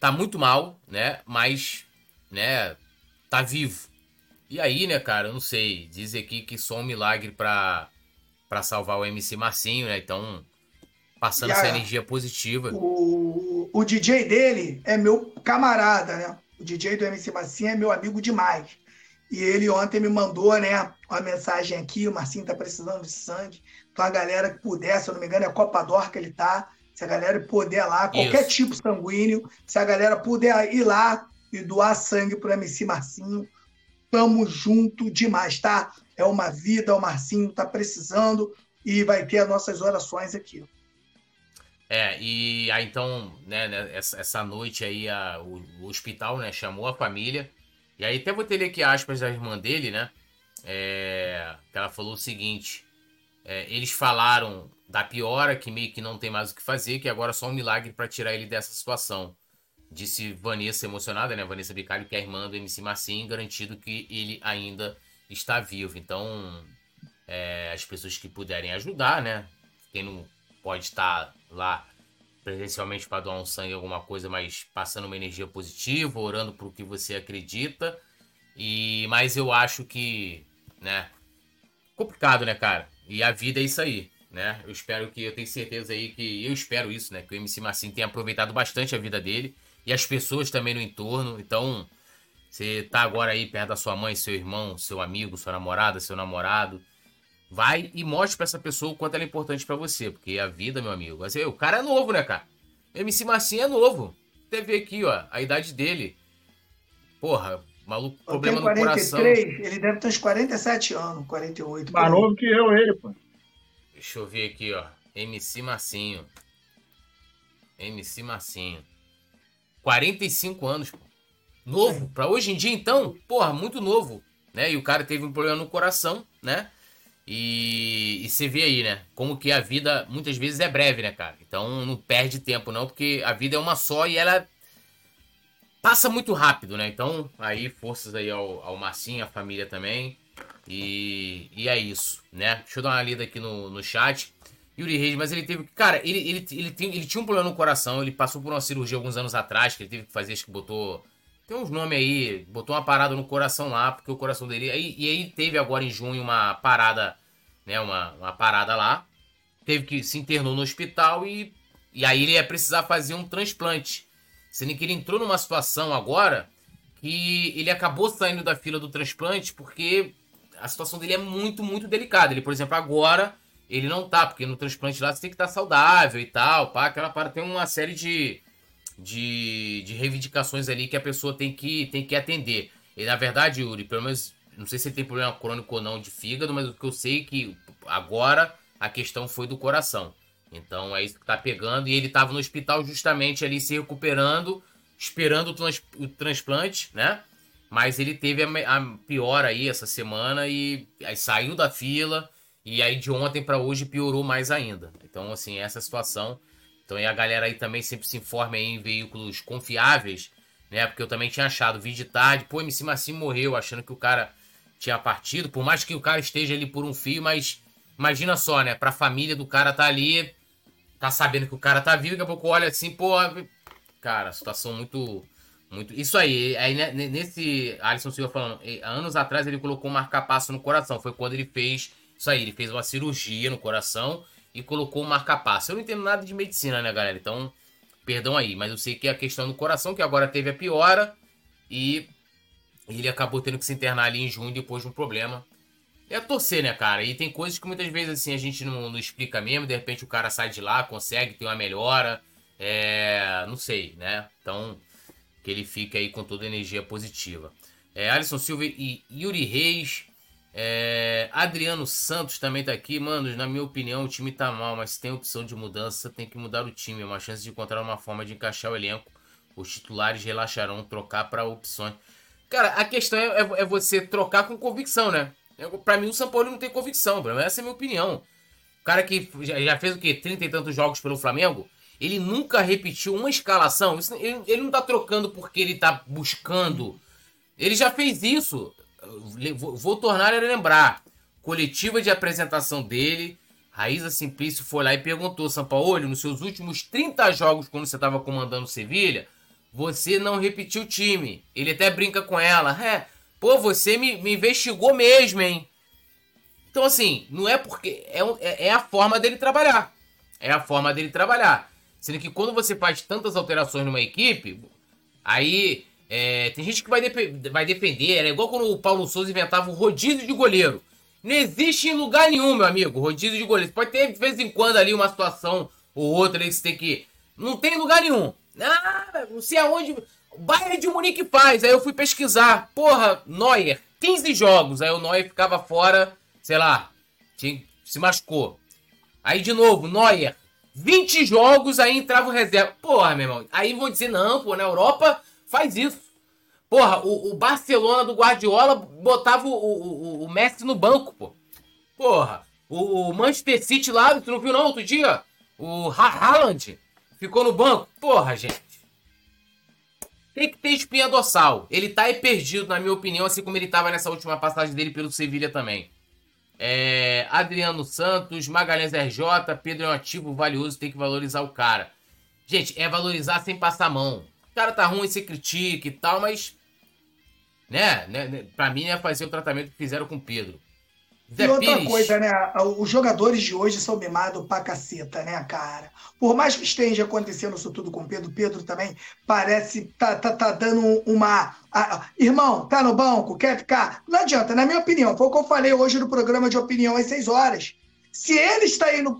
Tá muito mal, né? Mas, né? Tá vivo. E aí, né, cara? Eu não sei. Diz aqui que só um milagre pra, para salvar o MC Marcinho, né? Então, passando a- essa energia positiva. O, o DJ dele é meu camarada, né? O DJ do MC Marcinho é meu amigo demais. E ele ontem me mandou, né, uma mensagem aqui, o Marcinho tá precisando de sangue. Então a galera que puder, se eu não me engano, é a Copa Dor que ele tá. Se a galera puder lá, qualquer Isso. tipo sanguíneo, se a galera puder ir lá e doar sangue pro MC Marcinho, tamo junto demais, tá? É uma vida, o Marcinho tá precisando e vai ter as nossas orações aqui. É, e aí então, né, né, essa, essa noite aí a- o, o hospital, né, chamou a família. E aí até vou ter aqui aspas da irmã dele, né? É, que ela falou o seguinte: é, eles falaram da piora, que meio que não tem mais o que fazer, que agora é só um milagre para tirar ele dessa situação. Disse Vanessa emocionada, né? Vanessa Bicalho, que é irmã do MC Marcinho, garantido que ele ainda está vivo. Então, é, as pessoas que puderem ajudar, né? Quem não pode estar lá presencialmente para doar um sangue, alguma coisa, mas passando uma energia positiva, orando por o que você acredita. E mas eu acho que, né, complicado, né, cara? E a vida é isso aí, né? Eu espero que eu tenho certeza aí que eu espero isso, né, que o MC Marcinho tenha aproveitado bastante a vida dele e as pessoas também no entorno. Então, você tá agora aí perto da sua mãe, seu irmão, seu amigo, sua namorada, seu namorado, vai e mostre pra essa pessoa o quanto ela é importante pra você, porque a vida, meu amigo, assim, o cara é novo, né, cara? MC Marcinho é novo. Você vê aqui, ó, a idade dele. Porra, maluco, Eu problema tenho no coração. 43, ele deve ter uns 47 anos, 48. por aí. Mais novo que eu, ele, pô. Deixa eu ver aqui, ó. MC Marcinho. MC Marcinho. 45 anos, pô. Novo. Pra hoje em dia, então, porra, muito novo. Né? E o cara teve um problema no coração, né? E, e você vê aí, né? Como que a vida muitas vezes é breve, né, cara? Então não perde tempo, não, porque a vida é uma só e ela passa muito rápido, né? Então, aí, forças aí ao, ao Marcinho, à família também. E, e é isso, né? Deixa eu dar uma lida aqui no, no chat. Yuri Reis, mas ele teve. Cara, ele, ele, ele, tem, ele tinha um problema no coração, ele passou por uma cirurgia alguns anos atrás, que ele teve que fazer, acho que botou. Tem uns nomes aí, botou uma parada no coração lá, porque o coração dele. Aí, e aí teve agora em junho uma parada, né? Uma, uma parada lá. Teve que se internou no hospital e. E aí ele ia precisar fazer um transplante. Sendo que ele entrou numa situação agora que ele acabou saindo da fila do transplante porque a situação dele é muito, muito delicada. Ele, por exemplo, agora ele não tá, porque no transplante lá você tem que estar saudável e tal, pá, aquela para tem uma série de, de, de reivindicações ali que a pessoa tem que, tem que atender. E na verdade, Yuri, pelo menos, não sei se ele tem problema crônico ou não de fígado, mas o que eu sei é que agora a questão foi do coração. Então é isso que tá pegando. E ele tava no hospital justamente ali se recuperando, esperando o, trans- o transplante, né? Mas ele teve a, a pior aí essa semana e aí saiu da fila. E aí de ontem pra hoje piorou mais ainda. Então, assim, essa situação. Então, e a galera aí também sempre se informe aí em veículos confiáveis, né? Porque eu também tinha achado, vi de tarde, pô, MC Massim morreu, achando que o cara tinha partido. Por mais que o cara esteja ali por um fio, mas imagina só, né? Pra família do cara tá ali, tá sabendo que o cara tá vivo, daqui a pouco olha assim, pô, cara, situação muito. muito Isso aí, aí né, nesse. Alisson Silva falando, anos atrás ele colocou um marca-passo no coração. Foi quando ele fez. Isso aí, ele fez uma cirurgia no coração e colocou um marca-passo. Eu não entendo nada de medicina, né, galera? Então, perdão aí, mas eu sei que é a questão do coração, que agora teve a piora e ele acabou tendo que se internar ali em junho depois de um problema. É torcer, né, cara? E tem coisas que muitas vezes assim a gente não, não explica mesmo, de repente o cara sai de lá, consegue ter uma melhora. É. Não sei, né? Então, que ele fique aí com toda a energia positiva. É, Alisson Silva e Yuri Reis. É, Adriano Santos também tá aqui. Mano, na minha opinião, o time tá mal, mas tem opção de mudança, tem que mudar o time. É uma chance de encontrar uma forma de encaixar o elenco. Os titulares relaxarão, trocar para opções. Cara, a questão é, é- é você trocar com convicção, né? Pra mim, o São Paulo não tem convicção, bro. essa é a minha opinião. O cara que já, fez o quê? 30 e tantos jogos pelo Flamengo, ele nunca repetiu uma escalação. Isso- ele, ele não tá trocando porque ele tá buscando. Ele já fez isso. Vou, vou tornar ele lembrar. Coletiva de apresentação dele. Raíza Simplício foi lá e perguntou: Sampaoli, nos seus últimos 30 jogos, quando você estava comandando Sevilha, você não repetiu o time. Ele até brinca com ela. É, pô, você me, me investigou mesmo, hein? Então, assim, não é porque. É, é, é a forma dele trabalhar. É a forma dele trabalhar. Sendo que quando você faz tantas alterações numa equipe, aí. É, tem gente que vai, depe- vai defender. É igual quando o Paulo Souza inventava o rodízio de goleiro. Não existe em lugar nenhum, meu amigo, rodízio de goleiro. Pode ter de vez em quando ali uma situação ou outra ali que você tem que. Não tem em lugar nenhum. Ah, não sei aonde. Bayern de Munique faz. Aí eu fui pesquisar. Porra, Neuer, 15 jogos. Aí o Neuer ficava fora, sei lá, tinha- se machucou. Aí de novo, Neuer, 20 jogos, aí entrava o reserva. Porra, meu irmão. Aí vão dizer, não, pô, na Europa faz isso. Porra, o, o Barcelona do Guardiola botava o, o, o- Messi no banco, pô. Porra, o, o Manchester City lá, tu não viu não outro dia? O Ha- Haaland ficou no banco. Porra, gente. Tem que ter espinha dorsal. Ele tá aí perdido, na minha opinião, assim como ele tava nessa última passagem dele pelo Sevilha também. É, Adriano Santos, Magalhães RJ, Pedro é um ativo valioso, tem que valorizar o cara. Gente, é valorizar sem passar a mão. O cara tá ruim, você critica e tal, mas. Né, né, né, pra mim é fazer o tratamento que fizeram com o Pedro. Zé E outra Pires, coisa, né? Os jogadores de hoje são mimados pra caceta, né, cara? Por mais que esteja acontecendo isso tudo com o Pedro, Pedro também parece tá, tá, tá dando uma. ah, irmão, tá no banco, quer ficar? Não adianta, na minha opinião, foi o que eu falei hoje no programa de opinião às 6 horas. Se ele está indo.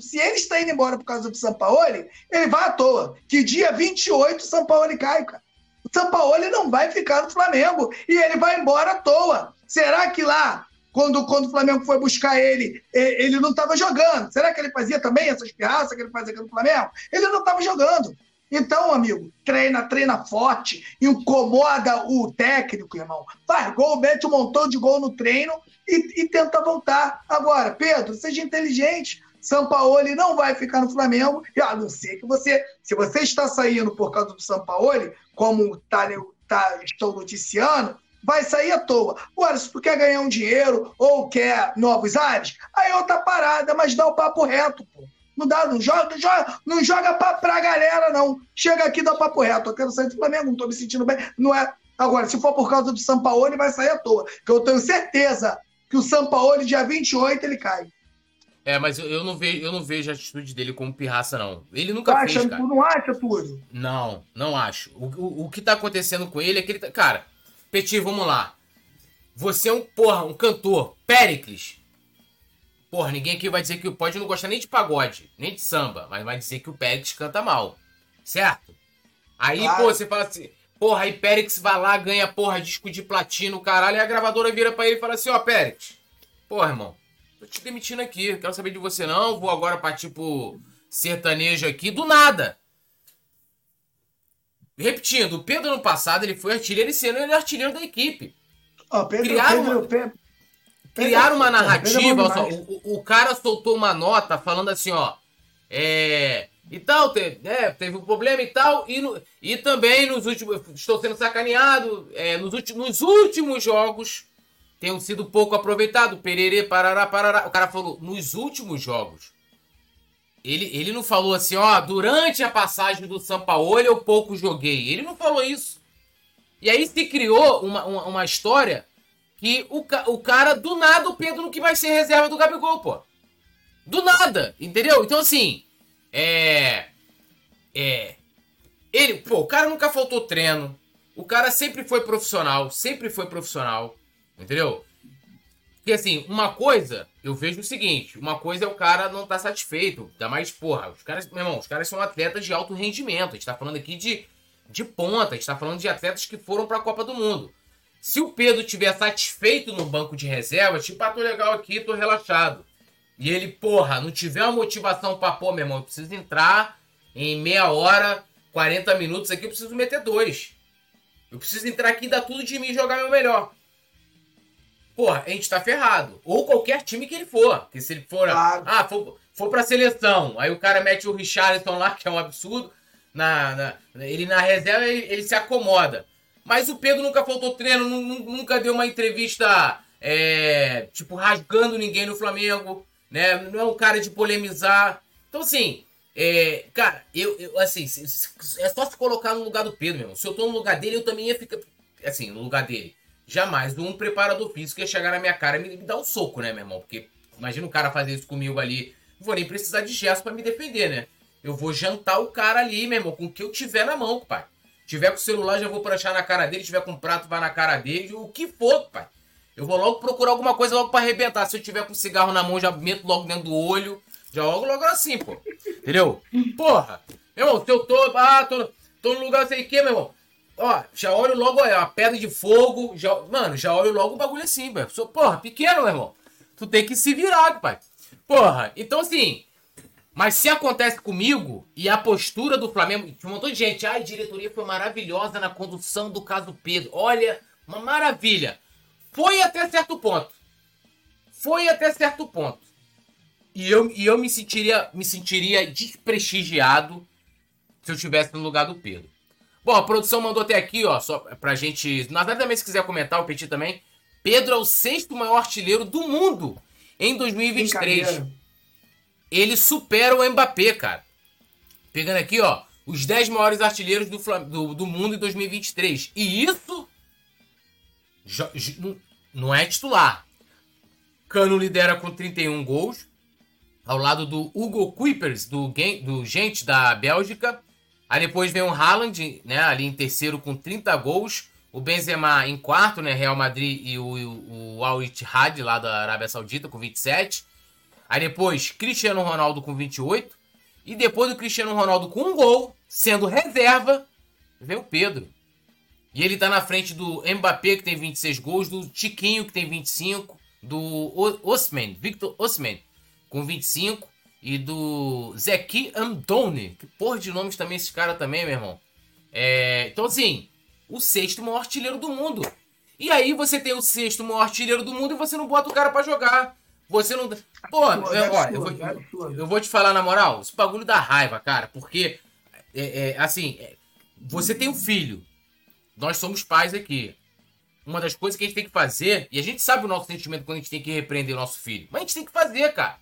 Se ele está indo embora por causa do Sampaoli, ele vai à toa. Que dia 28 o Sampaoli cai, cara. O Sampaoli não vai ficar no Flamengo e ele vai embora à toa. Será que lá quando, quando o Flamengo foi buscar ele, ele não estava jogando. Será que ele fazia também essas pirraças que ele fazia aqui no Flamengo? Ele não estava jogando. Então, amigo, treina, treina forte, incomoda o técnico, irmão. Faz gol, mete um montão de gol no treino e, e tenta voltar. Agora, Pedro, seja inteligente. Sampaoli não vai ficar no Flamengo, e a não ser que você, se você está saindo por causa do Sampaoli, como tá, tá, estão noticiando, vai sair à toa. Agora, se tu quer ganhar um dinheiro ou quer novos ares, aí é outra parada, mas dá o papo reto, pô. Não dá, não joga, joga, não joga pra, pra galera, não. Chega aqui dá o papo reto. Eu quero sair do Flamengo, não tô me sentindo bem. Não é. Agora, se for por causa do Sampaoli, vai sair à toa. Que eu tenho certeza que o Sampaoli, dia 28, ele cai. É, mas eu, não vejo, eu não vejo a atitude dele como pirraça, não. Ele Tu nunca acha, fez, cara. tu não acha, Túlio? Não, não acho. O, o, o que tá acontecendo com ele é que ele tá. Cara, Petit, vamos lá. Você é um, porra, um cantor. Péricles. Porra, ninguém aqui vai dizer que pode não gostar nem de pagode, nem de samba, mas vai dizer que o Péricles canta mal. Certo? Aí, Claro. pô, você fala assim. Porra, aí Péricles vai lá, ganha, porra, disco de platino, caralho, e a gravadora vira pra ele e fala assim, ó, Péricles. Porra, irmão, tô te demitindo aqui, quero saber de você não, vou agora pra, tipo, sertanejo aqui, do nada. Repetindo, o Pedro ano passado ele foi artilheiro e sendo ele é artilheiro da equipe. Ó, Pedro, Criaram Pedro, uma- Pedro, Criaram uma é narrativa, olha só, o, o cara soltou uma nota falando assim, ó, é, e tal, teve, né, teve um problema e tal, e, no- e também nos últimos, estou sendo sacaneado, é, nos, últimos, nos últimos jogos tenham sido pouco aproveitado, pererê, parará, parará, o cara falou, nos últimos jogos, ele, ele não falou assim, ó, durante a passagem do Sampaoli eu pouco joguei, ele não falou isso. E aí se criou uma, uma, uma história que o, o cara, do nada, o Pedro que vai ser reserva do Gabigol, pô. Do nada, entendeu? Então, assim, é. É. Ele, pô, o cara nunca faltou treino. O cara sempre foi profissional, sempre foi profissional, entendeu? Porque, assim, uma coisa, eu vejo o seguinte: uma coisa é o cara não tá satisfeito. Ainda mais, porra, os caras, meu irmão, os caras são atletas de alto rendimento. A gente tá falando aqui de, de ponta, a gente tá falando de atletas que foram pra Copa do Mundo. Se o Pedro tiver satisfeito no banco de reserva, tipo, ah, tô legal aqui, tô relaxado. E ele, porra, não tiver uma motivação pra, pô, meu irmão, eu preciso entrar em meia hora, 40 minutos aqui, eu preciso meter dois. Eu preciso entrar aqui e dar tudo de mim e jogar meu melhor. Porra, a gente tá ferrado. Ou qualquer time que ele for. Que se ele for. Claro. Ah, for, for pra seleção. Aí o cara mete o Richarlison lá, que é um absurdo. Na, na- ele na reserva, ele, ele se acomoda. Mas o Pedro nunca faltou treino, nu- nu- nunca deu uma entrevista, é, tipo, rasgando ninguém no Flamengo, né? Não é um cara de polemizar. Então, assim, é, cara, eu, eu, assim, é só se colocar no lugar do Pedro, meu irmão. Se eu tô no lugar dele, eu também ia ficar, assim, no lugar dele. Jamais um preparador físico ia chegar na minha cara e me, me dar um soco, né, meu irmão? Porque imagina o cara fazer isso comigo ali. Não vou nem precisar de gesto para me defender, né? Eu vou jantar o cara ali, meu irmão, com o que eu tiver na mão, pai. Tiver com o celular, já vou pranchar na cara dele. Tiver com prato, vai na cara dele. O que for, pai. Eu vou logo procurar alguma coisa logo pra arrebentar. Se eu tiver com cigarro na mão, já meto logo dentro do olho. Já logo, logo assim, pô. Entendeu? Porra. Meu irmão, se eu tô. Ah, tô, tô no lugar sei o que, meu irmão. Ó, já olho logo, ó, a pedra de fogo. Já, mano, já olho logo o bagulho assim, velho. Porra, pequeno, meu irmão. Tu tem que se virar, pai. Porra, então assim. Mas se acontece comigo e a postura do Flamengo. Um montão de gente. Ai, diretoria foi maravilhosa na condução do caso Pedro. Olha, uma maravilha. Foi até certo ponto. Foi até certo ponto. E eu, e eu me sentiria me sentiria desprestigiado se eu estivesse no lugar do Pedro. Bom, a produção mandou até aqui, ó, só pra gente. Na verdade, também, se quiser comentar, o Petit também. Pedro é o sexto maior artilheiro do mundo em 2023. Ele supera o Mbappé, cara. Pegando aqui, ó, os 10 maiores artilheiros do, do, do mundo em 2023. E isso não é titular. Cano lidera com 31 gols, ao lado do Hugo Kuipers, do, do Gente da Bélgica. Aí depois vem o Haaland, né, ali em terceiro com 30 gols. O Benzema em quarto, né, Real Madrid e o, o, o Al Ittihad lá da Arábia Saudita com 27. Aí depois Cristiano Ronaldo com 28. E depois do Cristiano Ronaldo com um gol, sendo reserva, vem o Pedro. E ele tá na frente do Mbappé, que tem 26 gols, do Tiquinho, que tem 25, do Osman, Victor Osman, com 25, e do Zeki Andone. Que porra de nomes também esse cara também, meu irmão. É, então, assim, o sexto maior artilheiro do mundo. E aí você tem o sexto maior artilheiro do mundo e você não bota o cara para jogar. Você não. Pô, eu, ó, eu, vou, eu vou te falar na moral, esse bagulho dá raiva, cara, porque, é, é, assim, é, você tem um filho, nós somos pais aqui. Uma das coisas que a gente tem que fazer, e a gente sabe o nosso sentimento quando a gente tem que repreender o nosso filho, mas a gente tem que fazer, cara.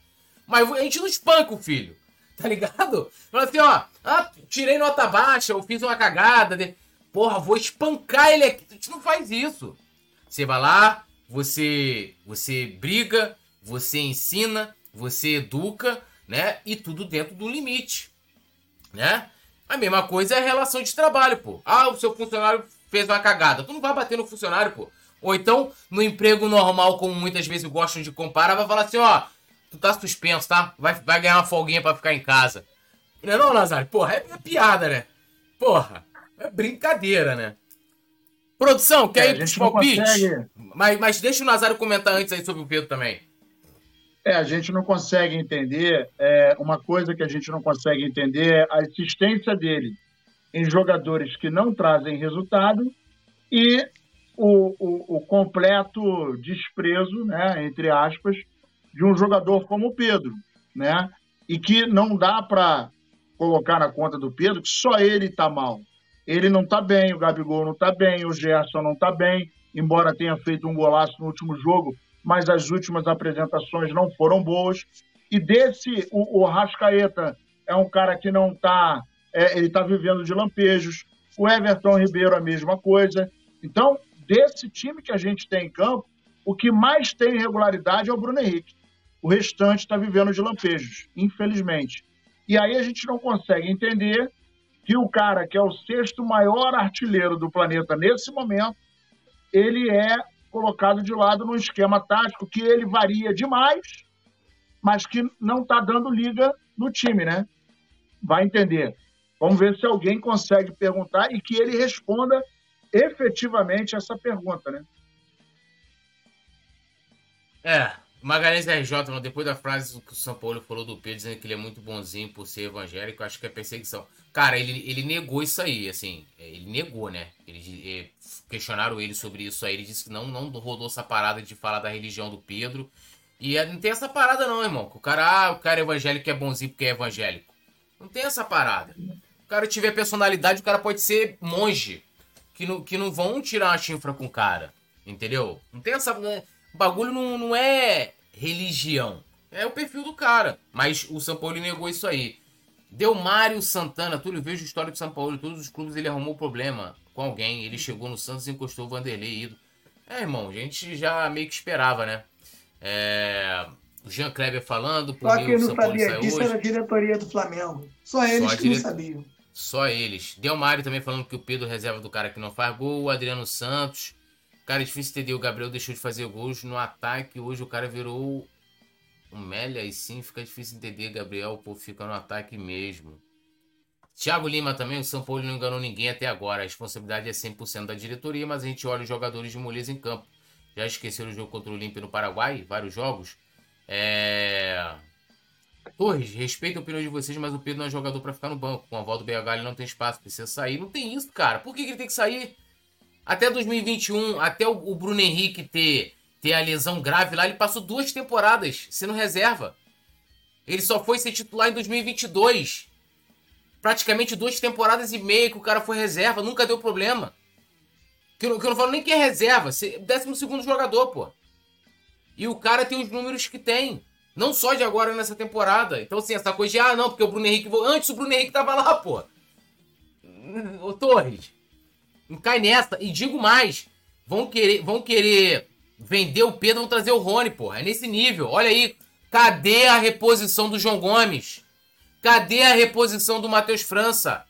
Mas a gente não espanca o filho, tá ligado? Fala assim, ó, ah, tirei nota baixa, eu fiz uma cagada, de... porra, vou espancar ele aqui. A gente não faz isso. Você vai lá, você, você briga, você ensina, você educa, né? E tudo dentro do limite, né? A mesma coisa é a relação de trabalho, pô. Ah, o seu funcionário fez uma cagada. Tu não vai bater no funcionário, pô. Ou então, no emprego normal, como muitas vezes gostam de comparar, vai falar assim, ó, tu tá suspenso, tá? Vai, vai ganhar uma folguinha pra ficar em casa. Não é não, Nazário? Porra, é, é piada, né? Porra, é brincadeira, né? Produção, quer é, ir pros palpites? Mas, mas deixa o Nazário comentar antes aí sobre o Pedro também. É, a gente não consegue entender, é, uma coisa que a gente não consegue entender é a existência dele em jogadores que não trazem resultado e o, o, o completo desprezo, né, entre aspas, de um jogador como o Pedro, né? E que não dá para colocar na conta do Pedro que só ele está mal. Ele não está bem, o Gabigol não está bem, o Gerson não está bem, embora tenha feito um golaço no último jogo, mas as últimas apresentações não foram boas. E desse, o, o Rascaeta é um cara que não está, é, ele está vivendo de lampejos. O Everton Ribeiro, a mesma coisa. Então, desse time que a gente tem em campo, o que mais tem regularidade é o Bruno Henrique. O restante está vivendo de lampejos, infelizmente. E aí a gente não consegue entender que o cara que é o sexto maior artilheiro do planeta nesse momento, ele é colocado de lado num esquema tático que ele varia demais, mas que não está dando liga no time, né? Vai entender. Vamos ver se alguém consegue perguntar e que ele responda efetivamente essa pergunta, né? É, Magalhães RJ, depois da frase que o São Paulo falou do Pedro, dizendo que ele é muito bonzinho por ser evangélico, acho que é perseguição. Cara, ele, ele negou isso aí, assim, ele negou, né? Ele, ele, questionaram ele sobre isso aí, ele disse que não, não rodou essa parada de falar da religião do Pedro. E é, não tem essa parada não, irmão. O cara, ah, o cara é evangélico é bonzinho porque é evangélico. Não tem essa parada. O cara tiver personalidade, o cara pode ser monge. Que não, que não vão tirar uma chifra com o cara. Entendeu? Não tem essa. Né? O bagulho não, não é religião. É o perfil do cara. Mas o São Paulo negou isso aí. Deu Mário Santana, Túlio, vejo a história do São Paulo. Todos os clubes ele arrumou problema com alguém. Ele chegou no Santos e encostou o Vanderlei. Ido. É, irmão, a gente já meio que esperava, né? É... O Jean Kleber falando, por Só quem não São Paulo sabia disso hoje. era a diretoria do Flamengo. Só eles Só que não dire- sabiam. Só eles. Delmário também falando que o Pedro reserva do cara que não faz gol. O Adriano Santos. Cara, é difícil entender. O Gabriel deixou de fazer gols no ataque. Hoje o cara virou um Mélia e sim fica difícil entender. Gabriel, povo fica no ataque mesmo. Thiago Lima também. O São Paulo não enganou ninguém até agora. A responsabilidade é 100% da diretoria, mas a gente olha os jogadores de moleza em campo. Já esqueceram o jogo contra o Olímpia no Paraguai? Vários jogos. É. Torres, respeito a opinião de vocês, mas o Pedro não é jogador pra ficar no banco. Com a volta do BH ele não tem espaço, precisa sair. Não tem isso, cara. Por que, que ele tem que sair? Até 2021, até o, o Bruno Henrique ter, ter a lesão grave lá, ele passou duas temporadas sendo reserva. Ele só foi ser titular em 2022. Praticamente duas temporadas e meia que o cara foi reserva, nunca deu problema. Que eu, não- que eu não falo nem que é reserva, se- décimo segundo jogador, pô. E o cara tem os números que tem. Não só de agora nessa temporada. Então, assim, essa coisa de, ah, não, porque o Bruno Henrique. Antes o Bruno Henrique tava lá, pô. Ô, Torres. Não cai nessa. E digo mais. Vão querer, vão querer vender o Pedro, vão trazer o Rony, pô. É nesse nível. Olha aí. Cadê a reposição do João Gomes? Cadê a reposição do Matheus França?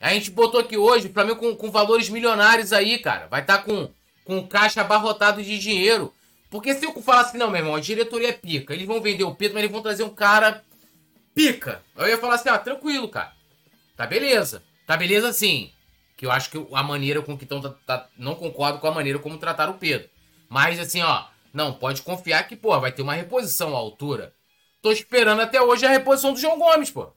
A gente botou aqui hoje, o Flamengo com, com valores milionários aí, cara. Vai estar com, com caixa abarrotado de dinheiro. Porque se eu falar assim, não, meu irmão, a diretoria é pica. Eles vão vender o Pedro, mas eles vão trazer um cara pica. Eu ia falar assim, ah, tranquilo, cara. Tá beleza. Tá beleza assim. Que eu acho que a maneira com que estão. Tá, não concordo com a maneira como trataram o Pedro. Mas assim, ó. Não, pode confiar que, pô, vai ter uma reposição à altura. Tô esperando até hoje a reposição do João Gomes, pô.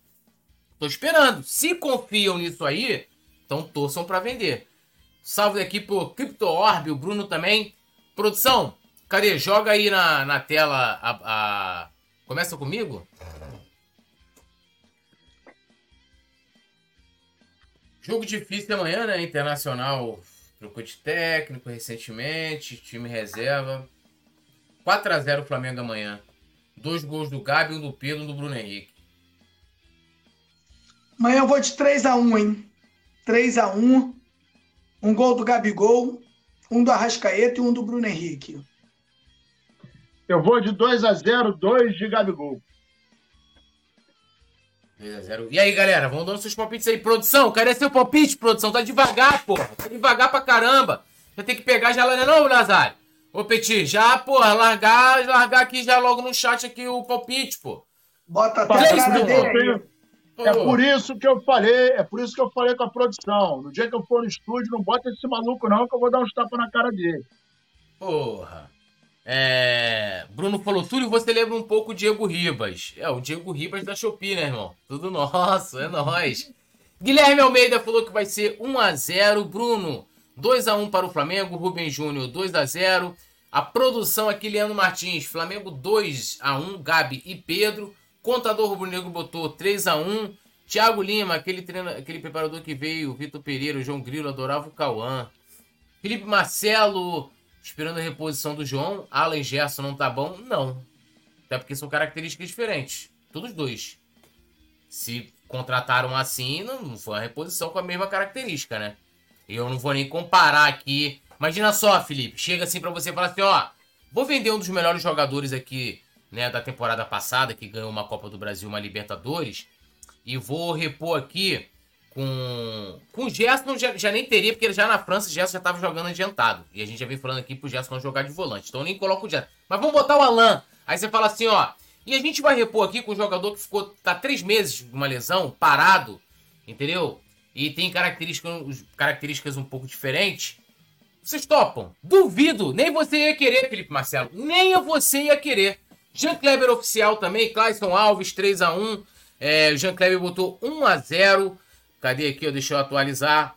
Tô esperando. Se confiam nisso aí, então torçam pra vender. Salve aqui pro Crypto Orb, o Bruno também. Produção, cadê? Joga aí na, na tela a, a- Começa comigo? Jogo difícil amanhã, né? Internacional trocou de técnico recentemente, time reserva. 4x0 Flamengo amanhã. Dois gols do Gabi, um do Pedro, um do Bruno Henrique. Amanhã eu vou de 3x1, hein? 3x1. Um gol do Gabigol, um do Arrascaeta e um do Bruno Henrique. Eu vou de 2 a 0 2 de Gabigol. 2x0. E aí, galera, vão dando seus palpites aí. Produção, cadê seu palpite, produção? Tá devagar, porra. Tá devagar pra caramba. Já tem que pegar já lá, não, Nazário? Ô, Petit, já, porra, largar, largar aqui já logo no chat aqui o palpite, pô. Bota até a cara isso, dele. É por isso que eu falei, é por isso que eu falei com a produção. No dia que eu for no estúdio, não bota esse maluco não, que eu vou dar uns tapas na cara dele. Porra. É... Bruno falou, Túlio, você lembra um pouco o Diego Ribas. É, o Diego Ribas da Shopee, né, irmão? Tudo nosso, é nóis. Guilherme Almeida falou que vai ser 1x0. Bruno, 2x1 para o Flamengo. Rubem Júnior, 2x0. A produção aqui, Leandro Martins. Flamengo 2x1, Gabi e Pedro. Contador Rubro Negro botou 3x1. Thiago Lima, aquele, treino, aquele preparador que veio, Vitor Pereira, João Grilo, adorava o Cauã. Felipe Marcelo, esperando a reposição do João. Alan Gerson não tá bom? Não. Até porque são características diferentes. Todos dois. Se contrataram assim, não foi uma reposição com a mesma característica, né? Eu não vou nem comparar aqui. Imagina só, Felipe. Chega assim pra você e fala assim, ó. Vou vender um dos melhores jogadores aqui, né, da temporada passada, que ganhou uma Copa do Brasil, uma Libertadores. E vou repor aqui com. Com o Gerson já, já nem teria, porque já na França o Gerson já tava jogando adiantado. E a gente já vem falando aqui pro Gerson não jogar de volante. Então eu nem coloco o Gerson. Mas vamos botar o Alan. Aí você fala assim, ó. E a gente vai repor aqui com o jogador que ficou. tá três meses de uma lesão, parado, entendeu? E tem características, características um pouco diferentes. Vocês topam? Duvido. Nem você ia querer, Felipe Marcelo. Nem você ia querer. Jean Kleber oficial também. Clayson Alves, 3x1. É, o Jean Kleber botou 1x0. Cadê aqui? Deixa eu atualizar.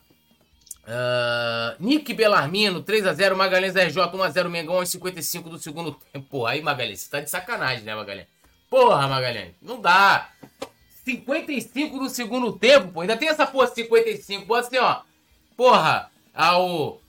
Ah, Nick Belarmino, 3x0. Magalhães RJ, 1x0. Mengão, aos 55 do segundo tempo. Porra, aí, Magalhães, você tá de sacanagem, né, Magalhães? Porra, Magalhães, não dá. 55 do segundo tempo, pô. Ainda tem essa porra 55. Bota assim, ó. Porra, ao.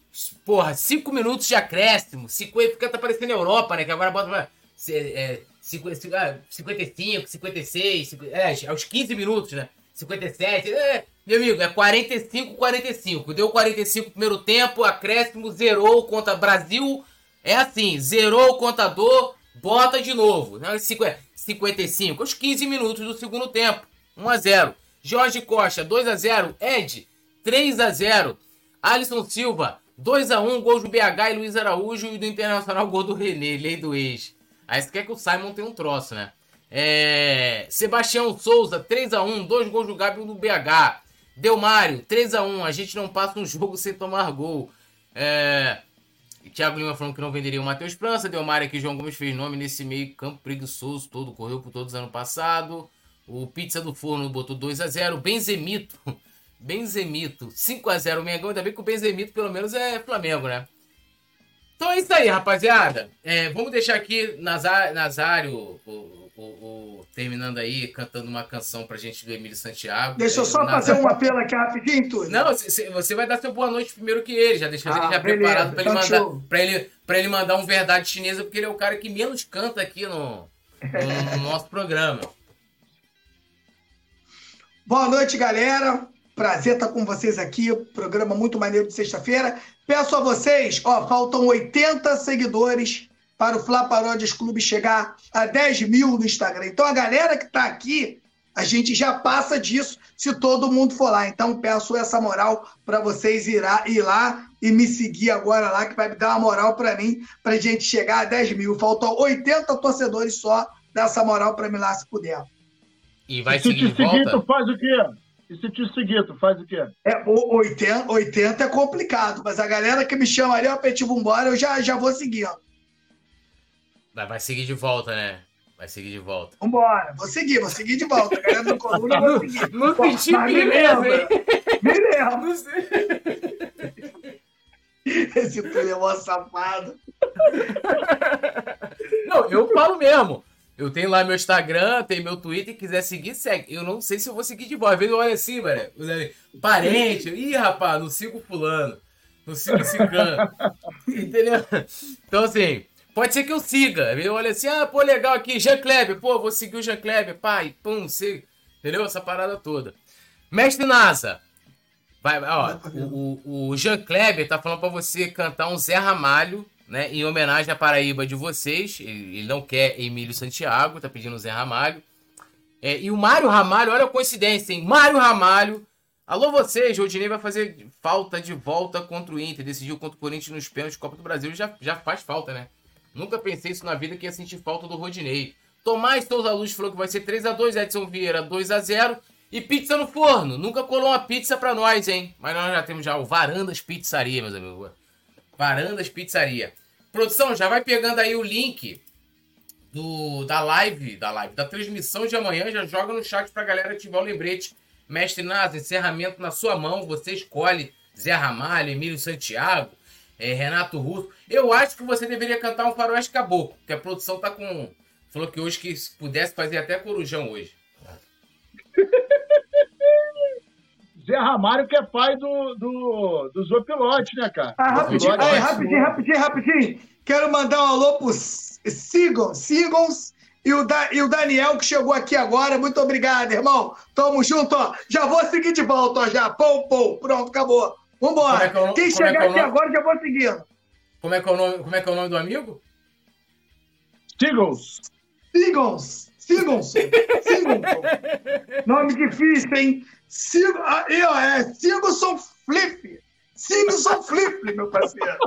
Porra, 5 minutos de acréscimo. 50, fica tá parecendo Europa, né? Que agora bota. É, 50, ah, 55, 56, 50, é, aos 15 minutos, né? 57. É, meu amigo, é 45, 45. Deu 45 no primeiro tempo, acréscimo, zerou contra Brasil. É assim, zerou o contador, bota de novo. Não, 55, os 15 minutos do segundo tempo. 1 a 0. Jorge Costa, 2 a 0. Ed, 3 a 0. Alisson Silva, 2 a 1. Gols do BH e Luiz Araújo e do Internacional gol do René, lei do ex. Aí você quer que o Simon tenha um troço, né? É... Sebastião Souza, 3x1, dois gols do Gabi do BH. Delmário, 3x1, a gente não passa um jogo sem tomar gol. É... Thiago Lima falando que não venderia o Matheus França. Delmário aqui, João Gomes fez nome nesse meio campo preguiçoso todo, correu por todos os ano passado. O Pizza do Forno botou 2x0. Benzemito, Benzemito, 5x0 o Mengão. Ainda bem que o Benzemito pelo menos é Flamengo, né? Então é isso aí, rapaziada. É, vamos deixar aqui Nazário, o, o, o, terminando aí, cantando uma canção pra gente do Emílio Santiago. Deixa eu só fazer um apelo aqui rapidinho, Túlio. Não, você vai dar seu boa noite primeiro que ele, já deixa ah, ele já beleza, preparado pra ele, mandar, pra, ele, pra ele mandar um verdade chinesa, porque ele é o cara que menos canta aqui no, no, no nosso programa. Boa noite, galera. Prazer estar com vocês aqui. Programa muito maneiro de sexta-feira. Peço a vocês, ó, faltam 80 seguidores para o Fla Paródias Clube chegar a 10 mil no Instagram. Então a galera que está aqui, a gente já passa disso se todo mundo for lá. Então peço essa moral para vocês ir, ir lá e me seguir agora lá, que vai me dar uma moral para mim, para a gente chegar a 10 mil. Faltam 80 torcedores só dessa moral para mim lá, se puder. E vai e se te seguir, tu faz o quê? E se te seguir, tu faz o quê? É, 80, 80 é complicado, mas a galera que me chama ali, ó, Petit Vambora, eu já, já vou seguir, ó. Vai, vai seguir de volta, né? Vai seguir de volta. Vambora, vou seguir, vou seguir de volta. A galera do Coluna, vou seguir. Não senti beleza, hein? Me lembra. Esse filho é safado. Não, eu falo mesmo. Eu tenho lá meu Instagram, tem meu Twitter, quiser seguir, segue. Eu não sei se eu vou seguir de volta. Às vezes eu olho assim, mano. Parente. Ih, rapaz, não sigo fulano. Não sigo ciclano. Entendeu? Então, assim, pode ser que eu siga. Eu olho assim, ah, pô, legal aqui, Jean Kleber. Pô, vou seguir o Jean Kleber. Pai, pum, siga. Entendeu? Essa parada toda. Mestre NASA. Vai, ó, o, o, o Jean Kleber tá falando pra você cantar um Zé Ramalho né, em homenagem à Paraíba de vocês. Ele, ele não quer Emílio Santiago, tá pedindo Zé Ramalho. É, e o Mário Ramalho, olha a coincidência, hein? Mário Ramalho. Alô vocês, o Rodinei vai fazer falta de volta contra o Inter. Decidiu contra o Corinthians nos pênaltis Copa do Brasil. Já, já faz falta, né? Nunca pensei isso na vida que ia sentir falta do Rodinei. Tomás Souza Luz falou que vai ser 3 a 2 Edson Vieira 2 a 0 E pizza no forno. Nunca colou uma pizza pra nós, hein? Mas nós já temos já o Varandas Pizzaria, meus amigos. Varandas Pizzaria. Produção, já vai pegando aí o link do, da live, da live, da transmissão de amanhã, já joga no chat pra galera ativar o lembrete. Mestre Nasa, encerramento na sua mão, você escolhe Zé Ramalho, Emílio Santiago, é, Renato Russo. Eu acho que você deveria cantar um faroeste caboclo, que a produção tá com... Falou que hoje que se pudesse fazer até corujão hoje. Zé Ramalho, que é pai do, do, do Zopilote, né, cara? Ah, rapidinho, aí, rapidinho, rapidinho, rapidinho. Quero mandar um alô pro Sigons, Sigons e o, da, e o Daniel, que chegou aqui agora. Muito obrigado, irmão. Tamo junto, ó. Já vou seguir de volta, ó, já. Pum, pum. Pronto, acabou. Vambora. É é Quem é chegar é aqui agora, já vou seguindo. Como é, que é o nome, como é que é o nome do amigo? Sigons. Sigons. Sigons. Sigons. nome difícil, hein? Sigo, aí, ó, é Sigonson Flip. Sigonson Flip, meu parceiro.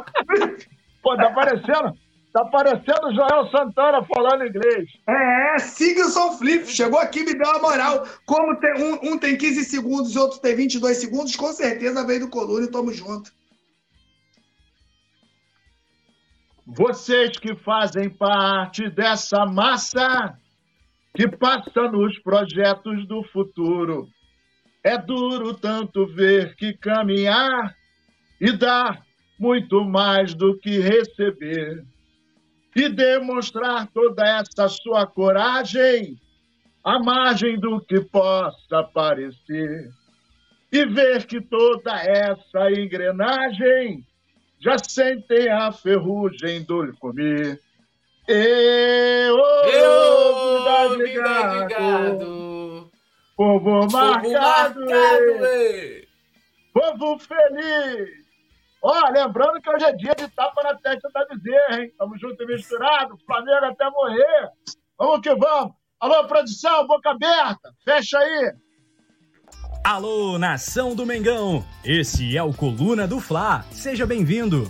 Pô, tá parecendo, tá parecendo o Joel Santana falando inglês. É, é Sigonson Flip. Chegou aqui me deu uma moral. Como tem, um, um tem 15 segundos e outro tem 22 segundos, com certeza veio do Coluna e tamo junto. Vocês que fazem parte dessa massa que passa nos projetos do futuro é duro tanto ver que caminhar e dar muito mais do que receber. E demonstrar toda essa sua coragem à margem do que possa parecer. E ver que toda essa engrenagem já sentem a ferrugem do lhe comer. Eu, Eu vida de gado. Povo marcado, marcado, ei. povo feliz. Ó, lembrando que hoje é dia de tapa na testa da Bezerra, hein? Tamo junto e misturado, Flamengo até morrer. Vamos que vamos. Alô, produção, boca aberta, fecha aí. Alô, nação do Mengão! Esse é o Coluna do Fla. Seja bem-vindo.